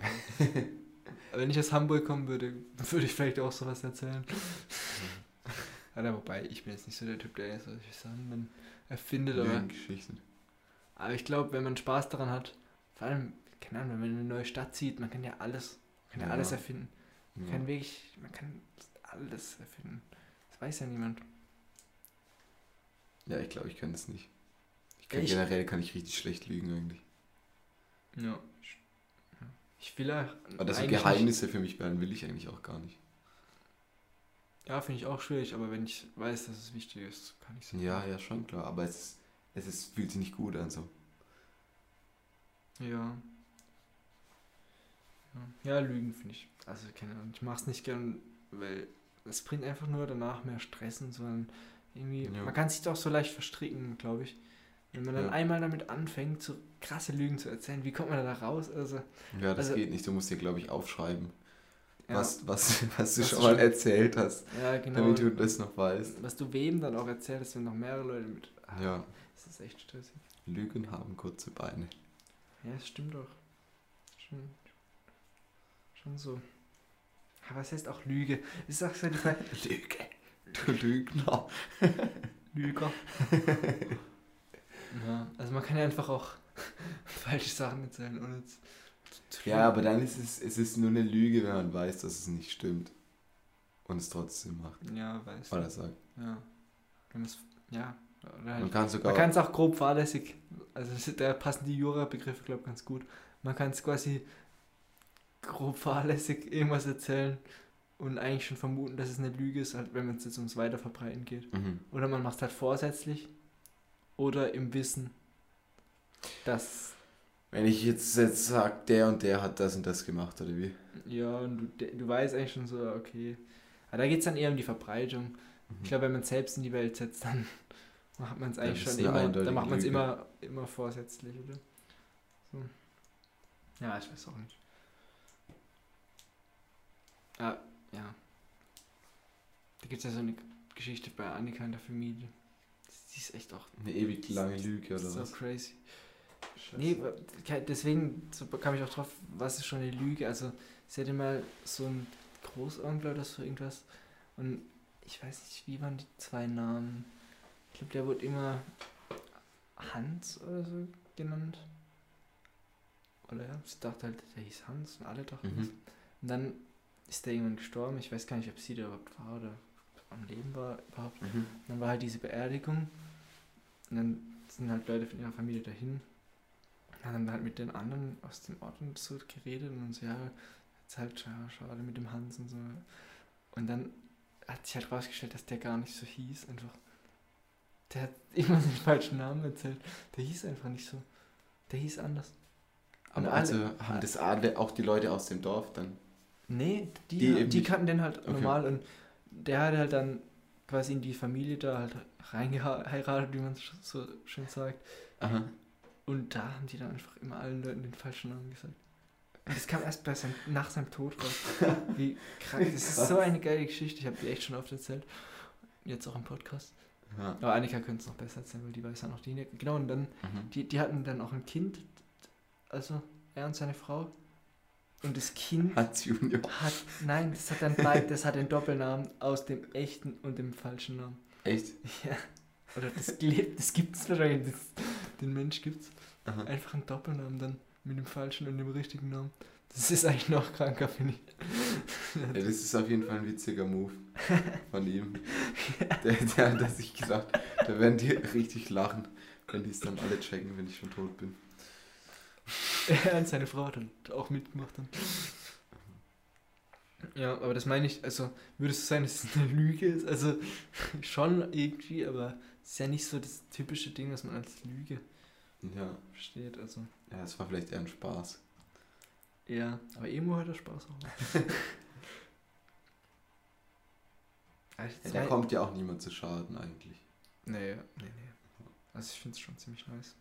Aber wenn ich aus Hamburg kommen würde, würde ich vielleicht auch sowas erzählen. Ja, wobei, ich bin jetzt nicht so der Typ, der solche Sachen erfindet, aber, Geschichten. aber ich glaube, wenn man Spaß daran hat, vor allem, keine Ahnung, wenn man in eine neue Stadt zieht, man kann ja alles, man kann ja, Ja. alles erfinden. Man Ja. kann wirklich, man kann alles erfinden. Das weiß ja niemand. ja, ich glaube, ich kann das nicht. Ich kann Ich- generell kann ich richtig schlecht lügen eigentlich. Ja. Ich will auch. Aber das so Geheimnisse für mich behalten will ich eigentlich auch gar nicht. Ja, finde ich auch schwierig, aber wenn ich weiß, dass es wichtig ist, kann ich es. Ja, ja, schon klar. Aber es, ist, es ist, fühlt sich nicht gut an so. Ja. Ja, Lügen finde ich. Also, keine Ahnung, ich mache es nicht gern, weil es bringt einfach nur danach mehr Stress und so. Und irgendwie, Ja. man kann sich doch so leicht verstricken, glaube ich. Wenn man dann Ja. einmal damit anfängt, so krasse Lügen zu erzählen, wie kommt man da raus? Also, Ja, das Also- geht nicht. Du musst dir, glaube ich, aufschreiben, ja, was, was, was du Was schon du mal schon- erzählt hast, ja genau. damit du das noch weißt. was du wem dann auch erzählst, wenn noch mehrere Leute mit. Ah, Ja, Das ist echt stressig. Lügen haben kurze Beine. Ja, das stimmt doch. Schon, schon so. Aber was heißt auch Lüge? Ich sag's ja nicht mal. Lüge. Du Lügner. Lüger. ja, also man kann ja einfach auch falsche Sachen erzählen, ohne zu Ja, aber dann ist es, es ist nur eine Lüge, wenn man weiß, dass es nicht stimmt. Und es trotzdem macht. Ja, weiß. Oder sagt. Ja. Wenn man's, ja. Man halt, kann sogar. man kann es auch grob fahrlässig. Also da passen die Jura-Begriffe, glaube ich, ganz gut. Man kann es quasi grob fahrlässig irgendwas erzählen und eigentlich schon vermuten, dass es eine Lüge ist, halt, wenn es jetzt ums Weiterverbreiten geht. Mhm. Oder man macht es halt vorsätzlich oder im Wissen, dass, Wenn ich jetzt, jetzt sage, der und der hat das und das gemacht, oder wie? ja, und du, du weißt eigentlich schon so, okay. Aber da geht es dann eher um die Verbreitung. Mhm. Ich glaube, wenn man es selbst in die Welt setzt, dann macht man es eigentlich schon immer, dann macht man es immer, immer vorsätzlich, oder? So. Ja, ich weiß auch nicht. Ah, ja. Da gibt es ja so eine Geschichte bei Annika in der Familie. Die ist echt auch Eine ewig lange Lüge, oder so was? crazy. Scheiße. Nee, deswegen kam ich auch drauf, was ist schon eine Lüge. Also, sie hatte mal so einen Großonkel oder so irgendwas. Und ich weiß nicht, wie waren die zwei Namen? Ich glaube, der wurde immer Hans oder so genannt. Oder ja, sie dachte halt, der hieß Hans und alle dachten das. Mhm. Und dann ist der irgendwann gestorben. Ich weiß gar nicht, ob sie da überhaupt war oder am Leben war überhaupt. Mhm. Dann war halt diese Beerdigung. Und dann sind halt Leute von ihrer Familie dahin. Und dann halt mit den anderen aus dem Ort und so geredet und so, ja, jetzt halt ja, schade mit dem Hans und so. Und dann hat sich halt rausgestellt, dass der gar nicht so hieß, einfach. Der hat immer den falschen Namen erzählt. Der hieß einfach nicht so. Der hieß anders. Und Aber alle- also haben das alle, auch die Leute aus dem Dorf dann. Nee, die, Die die, kannten den halt Okay. normal und der hat halt dann quasi in die Familie da halt reingeheiratet, wie man so schön sagt. Aha. Und da haben die dann einfach immer allen Leuten den falschen Namen gesagt. Und das kam erst bei seinem, nach seinem Tod raus. Wie krank. Das ist so eine geile Geschichte. Ich habe die echt schon oft erzählt. Jetzt auch im Podcast. Ja. Aber Annika könnte es noch besser erzählen, weil die weiß ja noch die. Genau, und dann, Mhm. die, die hatten dann auch ein Kind. Also er und seine Frau. Und das Kind Hans Junior. hat, nein, das hat dann beid, das hat den Doppelnamen aus dem echten und dem falschen Namen. Echt? Ja. Oder das lebt, das gibt's wahrscheinlich, das, den Mensch gibt's. Aha. Einfach einen Doppelnamen dann mit dem falschen und dem richtigen Namen. Das ist eigentlich noch kranker, finde ich. Ja, das ist auf jeden Fall ein witziger Move von ihm. Der, der hat sich gedacht, da werden die richtig lachen, wenn die es dann alle checken, wenn ich schon tot bin. Er und seine Frau hat dann auch mitgemacht. Dann. Ja, aber das meine ich, also würde es sein, dass es eine Lüge ist? Also schon irgendwie, aber ist ja nicht so das typische Ding, was man als Lüge Ja, versteht. Also ja, es war vielleicht eher ein Spaß. ja, aber Emo hat er Spaß auch. Also, Ja, da kommt ja auch niemand zu Schaden eigentlich. Nee, nee, nee. Also ich finde es schon ziemlich nice.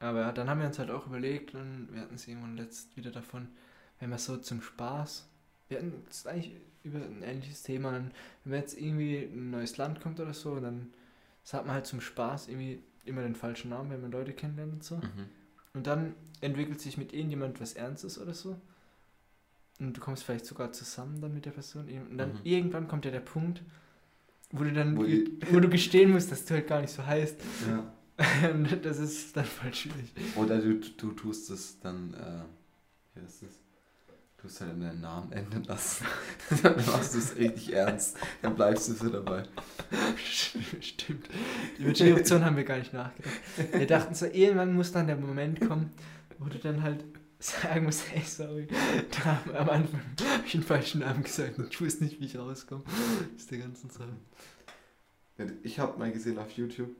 Aber ja, dann haben wir uns halt auch überlegt und wir hatten es irgendwann letzt wieder davon, wenn wir so zum Spaß, wir hatten es eigentlich über ein ähnliches Thema, dann, wenn jetzt irgendwie in ein neues Land kommt oder so, dann sagt man halt zum Spaß irgendwie immer den falschen Namen, wenn man Leute kennenlernt und so. Mhm. Und dann entwickelt sich mit irgendjemand was Ernstes oder so. Und du kommst vielleicht sogar zusammen dann mit der Person. Und dann Mhm. irgendwann kommt ja der Punkt, wo du dann, Wo wo, du gestehen musst, dass du halt gar nicht so heißt. Ja. Und das ist dann voll schwierig. Oder du, du tust es dann, äh, wie heißt es? Du tust halt deinen Namen ändern lassen. dann machst du es richtig ernst. Dann bleibst du so dabei. Stimmt. Über die Option haben wir gar nicht nachgedacht. Wir dachten so, irgendwann muss dann der Moment kommen, wo du dann halt sagen musst, hey, sorry, da am- Anfang habe ich den falschen Namen gesagt und ich wusste nicht, wie ich rauskomme. Das ist der ganzen Sache. Ich habe mal gesehen auf YouTube,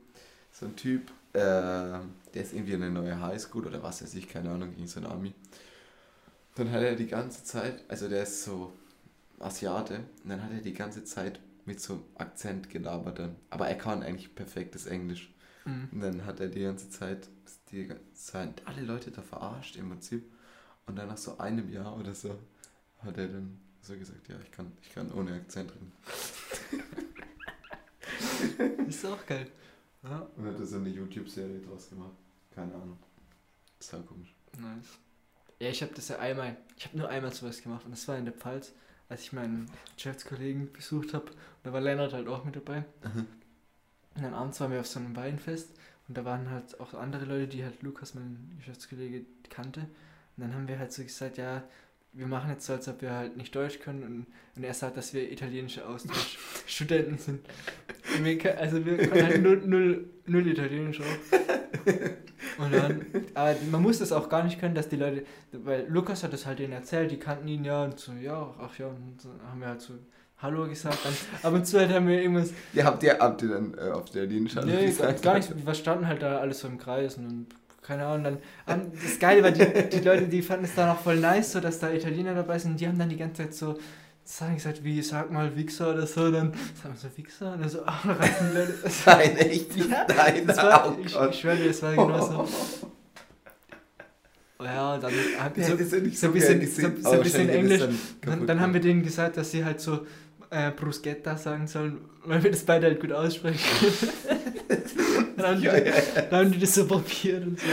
so ein Typ, äh, der ist irgendwie in eine neue Highschool oder was weiß ich, keine Ahnung, gegen so ein Army. Dann hat er die ganze Zeit, also der ist so Asiate, und dann hat er die ganze Zeit mit so einem Akzent gelabert dann. Aber er kann eigentlich perfektes Englisch. Mhm. Und dann hat er die ganze Zeit, die ganze Zeit alle Leute da verarscht im Prinzip. Und dann nach so einem Jahr oder so hat er dann so gesagt, ja, ich kann, ich kann ohne Akzent reden. Ist auch geil. Ja, Und hat er so eine YouTube-Serie draus gemacht. Keine Ahnung. Ist halt komisch. nice. Ja, ich habe das ja einmal, ich habe nur einmal sowas gemacht und das war in der Pfalz, als ich meinen Geschäftskollegen besucht habe. Und da war Lennart halt auch mit dabei. Und dann abends waren wir auf so einem Weinfest und da waren halt auch andere Leute, die halt Lukas, mein Geschäftskollege, kannte. Und dann haben wir halt so gesagt, ja, wir machen jetzt so, als ob wir halt nicht Deutsch können und, und er sagt, dass wir italienische Austauschstudenten sind. Wir, also wir können halt null, null, null Italienisch auch. Und dann, aber man muss das auch gar nicht können, dass die Leute, weil Lukas hat das halt denen erzählt, die kannten ihn ja und so, ja, ach ja, und so haben wir halt so Hallo gesagt. Dann ab und zu hat er mir irgendwas. Ja, habt ihr, habt ihr dann äh, auf der Linie Nee, gesagt? gar nicht. Wir standen halt da alles so im Kreis und dann, keine Ahnung, dann. Das Geile war, die, die Leute, die fanden es dann auch voll nice, so dass da Italiener dabei sind. Die haben dann die ganze Zeit so Sachen gesagt, wie sag mal Wichser oder so, dann sagen wir so Wichser und dann so, ach, Leute. Nein, echt? Ja, Nein, das war, oh ich, ich schwöre dir, das war genau so. Ja, dann hat Ja, so, nicht so ein so bisschen, so, so ein bisschen Englisch. Dann, kaputt dann haben wir denen gesagt, dass sie halt so äh, Bruschetta sagen sollen, weil wir das beide halt gut aussprechen. dann, haben die, ja, ja. dann haben die das so probiert und so.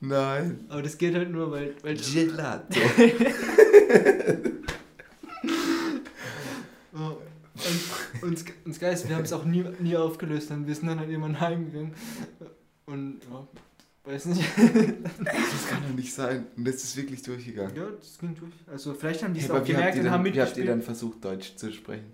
Nein. Aber das geht halt nur, weil. weil Gelato. Ja. Und uns, uns Geist, wir haben es auch nie, nie aufgelöst, dann wir sind dann halt irgendwann heimgegangen. Und ja, weiß nicht. Das kann doch nicht sein. Und das ist wirklich durchgegangen. ja, das ging durch. Also vielleicht haben die es Hey, auch gemerkt und haben dann, wie habt ihr mitgespielt. dann versucht, Deutsch zu sprechen?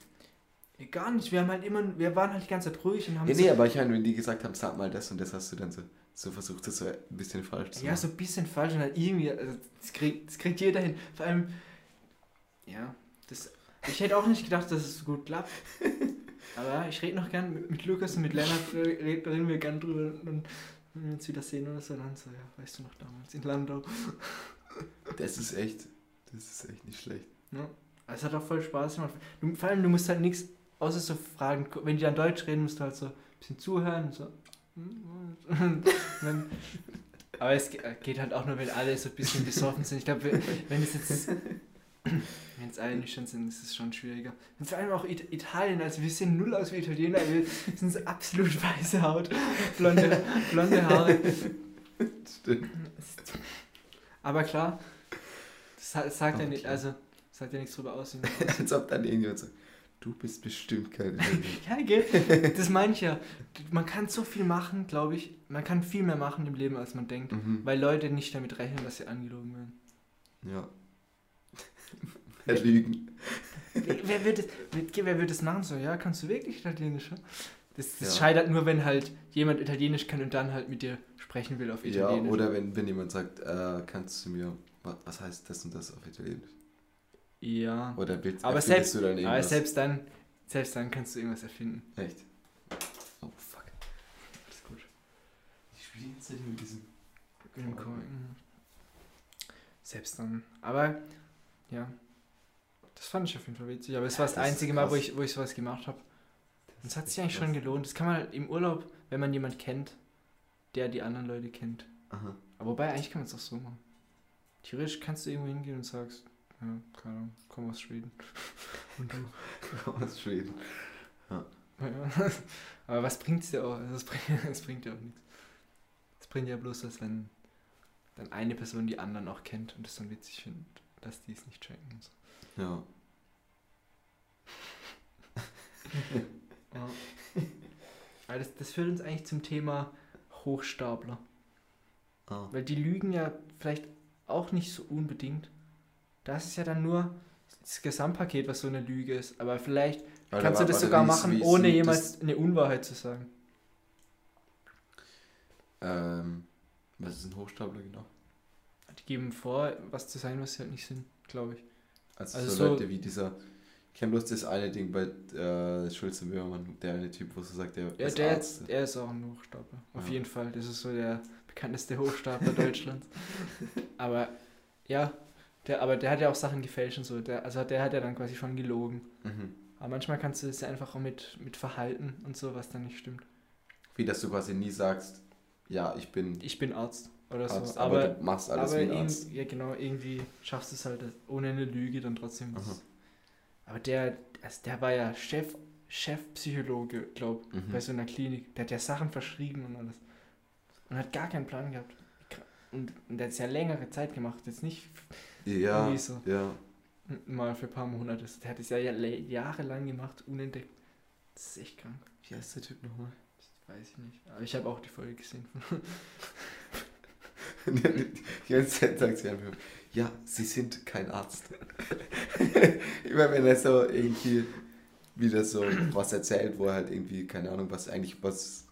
Ja, Gar nicht, wir haben halt immer, wir waren halt die ganze Zeit ruhig und haben Ja, so, nee, aber ich meine, wenn die gesagt haben, sag mal das und das, hast du dann so, so versucht, das so ein bisschen falsch zu ja, machen. so ein bisschen falsch und halt irgendwie, also das, kriegt, das kriegt jeder hin. Vor allem, ja, das, ich hätte auch nicht gedacht, dass es so gut klappt. Aber ich rede noch gern mit, mit Lukas und mit Lennart, äh, red- reden wir gern drüber und wenn wir uns wieder sehen oder so, dann so, ja, weißt du noch damals in Landau. Das ist echt, das ist echt nicht schlecht. Ja. Es hat auch voll Spaß gemacht. Du, vor allem, du musst halt nichts außer so Fragen, wenn die dann Deutsch reden, musst du halt so ein bisschen zuhören. So. Aber es ge- geht halt auch nur, wenn alle so ein bisschen besoffen sind. Ich glaube, wenn es jetzt. Wenn es alle nüchtern sind, ist es schon schwieriger. Und vor allem auch It Italien, also wir sehen null aus wie Italiener, wir sind so absolut weiße Haut, blonde, blonde Haare. Stimmt. Aber klar, das sa- sagt ja nicht, also sagt ja nichts drüber aus. Als ob dann irgendjemand sagt, du bist bestimmt kein Italiener. Ja, gell? Das meine ich ja. Man kann so viel machen, glaube ich. Man kann viel mehr machen im Leben, als man denkt. mhm. Weil Leute nicht damit rechnen, dass sie angelogen werden. Ja. Wer lügen. Wer, wird das, wer, wird das machen? So, ja, kannst du wirklich Italienisch? ja? Das, das Ja. scheitert nur, wenn halt jemand Italienisch kann und dann halt mit dir sprechen will auf Ja, Italienisch. oder wenn, wenn jemand sagt, äh, kannst du mir, wa- was heißt das und das auf Italienisch? Ja. Oder willst, Aber selbst, du dann aber irgendwas? selbst dann, selbst dann kannst du irgendwas erfinden. Echt? Oh fuck. Ist gut. Ich spiele jetzt nicht mit diesem. Mit dem mhm. Selbst dann. Aber, ja. Das fand ich auf jeden Fall witzig. Aber es Ja, war das, das einzige Mal, wo ich, wo ich sowas gemacht habe. Und es hat sich eigentlich schon krass. gelohnt. Das kann man halt im Urlaub, wenn man jemanden kennt, der die anderen Leute kennt. Aha. Aber wobei, eigentlich kann man es auch so machen. Theoretisch kannst du irgendwo hingehen und sagst, ja, keine Ahnung, komm aus Schweden. Und du. Aus Schweden. Ja. Aber was bringt's dir auch? Das bringt, das bringt dir auch nichts. Es bringt ja bloß was, wenn dann eine Person die anderen auch kennt und es dann witzig findet, dass die es nicht checken. So. Ja. Ja. Aber das, das führt uns eigentlich zum Thema Hochstapler. Ah. Weil die lügen ja vielleicht auch nicht so unbedingt. Das ist ja dann nur das Gesamtpaket, was so eine Lüge ist. Aber vielleicht Aber kannst du da das war- sogar wie ist- machen, wie ist ohne jemals eine Unwahrheit zu sagen. Ähm, was ist ein Hochstapler genau? Die geben vor, was zu sein, was sie halt nicht sind, glaube ich. Also, Also so, so- Leute wie dieser. Ich kenne bloß das eine Ding bei äh, Schulze Möhrmann, der eine Typ, wo so sagt, der Ja, ist der, Arzt. er ist auch ein Hochstapler. Auf Ja. jeden Fall. Das ist so der bekannteste Hochstapler Deutschlands. Aber ja, der, aber der hat ja auch Sachen gefälscht und so. Der, also der hat ja dann quasi schon gelogen. Mhm. Aber manchmal kannst du es ja einfach auch mit, mit Verhalten und so, was dann nicht stimmt. Wie, dass du quasi nie sagst, ja, ich bin Ich bin Arzt oder Arzt, so. aber, Aber, du machst alles aber wie ein Arzt. ja genau, irgendwie schaffst du es halt ohne eine Lüge dann trotzdem. Aha. Aber der, also der war ja Chef, Chefpsychologe, glaub, Mhm. bei so einer Klinik. Der hat ja Sachen verschrieben und alles. Und hat gar keinen Plan gehabt. Und, und der hat es ja längere Zeit gemacht. Jetzt nicht Ja, irgendwie so. ja. mal für ein paar Monate. Der hat es ja jahrelang gemacht, unentdeckt. Das ist echt krank. Wie heißt der Typ nochmal? Das weiß ich nicht. Aber ich habe auch die Folge gesehen. Die ganze Zeit sagt sie einfach, ja, sie sind kein Arzt. Immer wenn er so irgendwie wieder so was erzählt, wo er halt irgendwie, keine Ahnung, was eigentlich was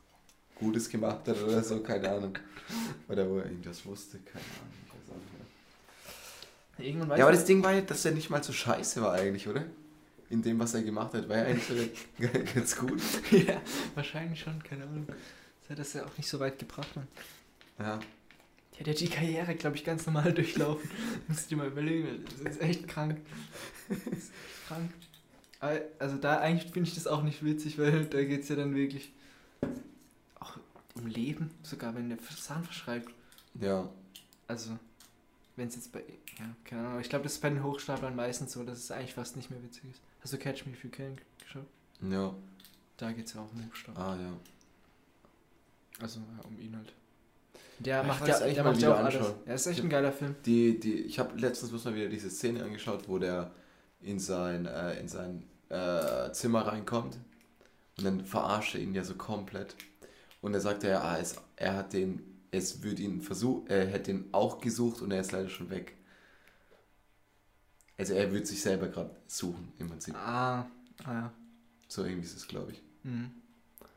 Gutes gemacht hat oder so, keine Ahnung. Oder wo er irgendwas wusste, keine Ahnung. Ich. Irgendwann weiß Ja, aber das Ding war ja, dass er nicht mal so scheiße war eigentlich, oder? In dem, was er gemacht hat, war er eigentlich ganz gut. ja, wahrscheinlich schon, keine Ahnung. Das hat das ja auch nicht so weit gebracht, man. Ja. Der hat ja die Karriere, glaube ich, ganz normal durchlaufen. Musst du dir mal überlegen, das ist echt krank. Das ist echt krank. Aber, also da eigentlich finde ich das auch nicht witzig, weil da geht es ja dann wirklich um Leben, sogar wenn der Sachen verschreibt. Ja. Also, wenn es jetzt bei, ja, keine Ahnung, ich glaube, das ist bei den Hochstaplern meistens so, dass es eigentlich fast nicht mehr witzig ist. Hast du Catch Me If You Can geschaut? Ja. Da geht es ja auch um Hochstapler. Ah, ja. Also ja, um ihn halt. Der ich macht ja, der mal macht ja wieder auch alles. anschauen. Ja, ist echt Ja. ein geiler Film. Die, die, ich habe letztens bloß mal wieder diese Szene angeschaut, wo der in sein, äh, in sein äh, Zimmer reinkommt und dann verarscht er ihn ja so komplett. Und er sagt ja, ah, es, er hat den, es würde ihn versucht, er hätte ihn auch gesucht und er ist leider schon weg. Also er würde sich selber gerade suchen, im Prinzip. Ah, ah ja. So irgendwie ist es, glaube ich. Mhm.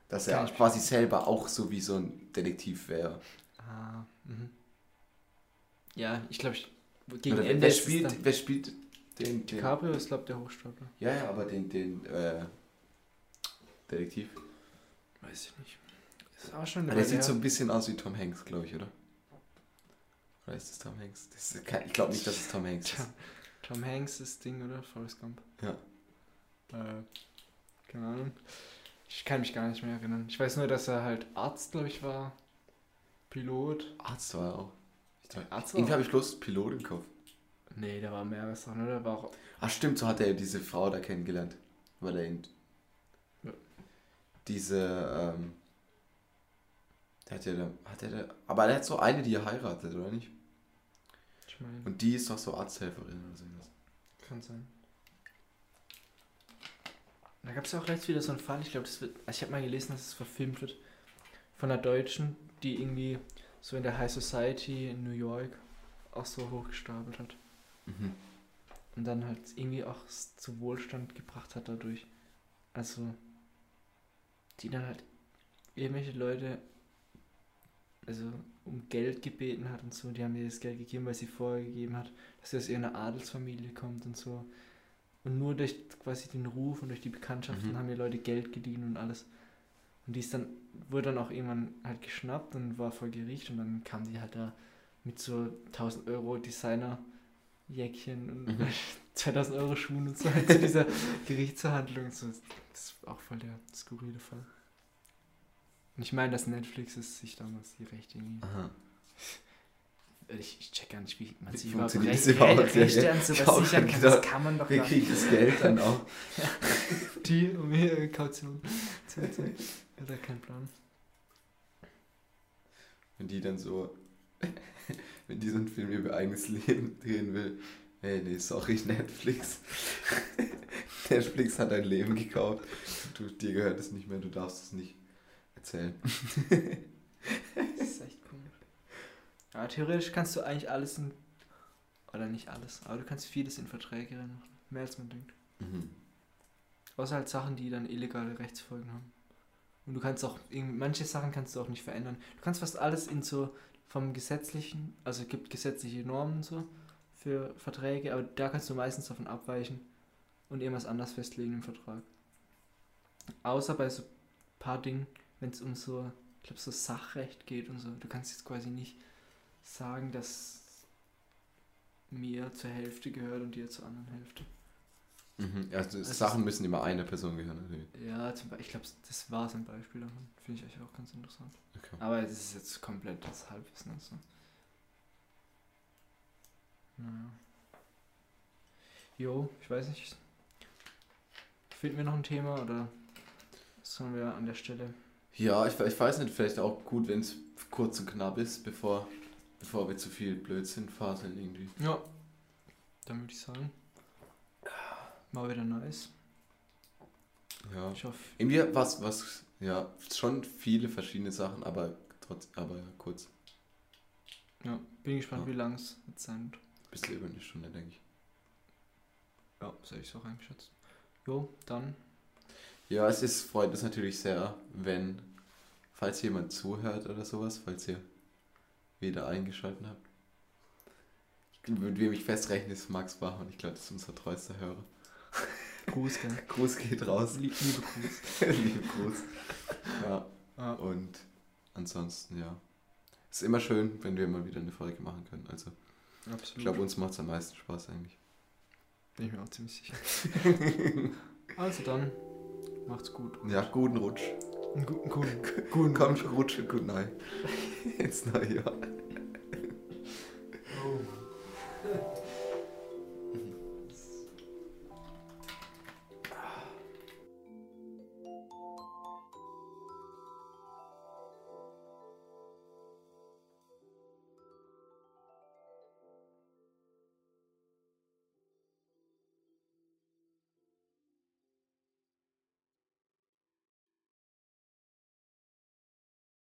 Dass er ich- quasi selber auch so wie so ein Detektiv wäre. Ah, mhm. Ja, ich glaube, ich, gegen Oder Ende wer spielt, wer spielt den, den DiCaprio ist, glaube ich, der Hochstapler. Ja, ja, aber den, den äh, Detektiv. Weiß ich nicht. Ist auch schon eine der sieht so ein bisschen aus wie Tom Hanks, glaube ich, oder? Oder ist es Tom Hanks? Das ist ich glaube nicht, dass es Tom Hanks ist. Tom Hanks ist Ding, oder? Forrest Gump. Ja. Äh, keine Ahnung. Ich kann mich gar nicht mehr erinnern. Ich weiß nur, dass er halt Arzt, glaube ich, war. Pilot. Arzt war er auch. Ich glaub, Arzt irgendwie habe ich bloß Pilot im Kopf. Nee, da war mehrere Sachen, oder? War auch. Ach stimmt, so hat er diese Frau da kennengelernt. Weil er ihn... Ja. Diese, ähm... Der hat ja da... Hat er da... Aber er hat so eine, die er heiratet, oder nicht? Ich meine, Und die ist doch so Arzthelferin oder so. kann sein. Da gab es ja auch letztes wieder so einen Fall, ich glaube, das wird. Also ich habe mal gelesen, dass es verfilmt wird von einer Deutschen, die irgendwie so in der High Society in New York auch so hochgestapelt hat. Mhm. Und dann halt irgendwie auch zu Wohlstand gebracht hat dadurch. Also, die dann halt irgendwelche Leute, also um Geld gebeten hat und so, die haben ihr das Geld gegeben, weil sie vorher gegeben hat, dass sie aus irgendeiner Adelsfamilie kommt und so. Und nur durch quasi den Ruf und durch die Bekanntschaften Mhm. haben ihr Leute Geld geliehen und alles. Und die ist dann, wurde dann auch irgendwann halt geschnappt und war vor Gericht und dann kam die halt da mit so 1000 Euro Designer-Jäckchen und Mhm. 2000 Euro Schuhen und so halt zu dieser Gerichtsverhandlung. und So. Das ist auch voll der skurrile Fall. Und ich meine, dass Netflix es sich damals die Rechte irgendwie. Aha. Ich, ich check gar nicht, wie man sich überhaupt Rechte, das überhaupt? Rechte Ja, an sowas sichern kann. Das kann man doch Wer gar kriegt das Geld dann auch? Die, um hier Kaution zu. Hat er keinen Plan. Wenn die dann so, wenn die so einen Film über eigenes Leben drehen will, hey, nee, sorry, Netflix. Netflix hat dein Leben gekauft. Du, dir gehört es nicht mehr, du darfst es nicht erzählen. Das ist echt komisch. Aber theoretisch kannst du eigentlich alles in. Oder nicht alles, aber du kannst vieles in Verträge reinmachen. Mehr als man denkt. Mhm. Außer halt Sachen, die dann illegale Rechtsfolgen haben. Und du kannst auch, irgendwie- manche Sachen kannst du auch nicht verändern. Du kannst fast alles in so vom gesetzlichen, also es gibt gesetzliche Normen und so für Verträge, aber da kannst du meistens davon abweichen und irgendwas anders festlegen im Vertrag. Außer bei so paar Dingen, wenn es um so, ich glaube, so Sachrecht geht und so. Du kannst jetzt quasi nicht sagen, dass mir zur Hälfte gehört und dir zur anderen Hälfte. Mhm. Also ist- Sachen müssen immer einer Person gehören. natürlich. Ja, zum Beispiel, ich glaube, das war so ein Beispiel davon. Finde ich eigentlich auch ganz interessant. Okay. Aber es ist jetzt komplett das Halbwissen und so. Naja. Jo, ich weiß nicht. Finden wir noch ein Thema oder sollen wir an der Stelle? Ja, ich, ich weiß nicht, vielleicht auch gut, wenn es kurz und knapp ist, bevor, bevor wir zu viel Blödsinn faseln irgendwie. Ja. Dann würde ich sagen. Mal wieder nice. Ja. Ich hoffe. Irgendwie was, was, ja, schon viele verschiedene Sachen, aber trotz, aber kurz. Ja, bin gespannt, Ja. wie lang es jetzt sein wird. Bisschen über eine Stunde, denke ich. Ja, so ich es auch eingeschätzt. Jo, dann. Ja, es ist, freut uns natürlich sehr, wenn falls jemand zuhört oder sowas, falls ihr wieder eingeschaltet habt. Ich, mit wem ich festrechne, ist Max Bachmann. Ich glaube, das ist unser treuester Hörer. Gruß, gell? Gruß geht raus. Lie- Liebe Gruß. Liebe Gruß. Ja, Ah, und ansonsten, ja. Es ist immer schön, wenn wir mal wieder eine Folge machen können. Also, absolut. ich glaube, uns macht es am meisten Spaß eigentlich. Bin ich mir auch ziemlich sicher. also dann, macht's gut. Ja, guten Rutsch. Einen guten, guten, guten Komm, Rutsch, gut nein. Ins neue Jahr.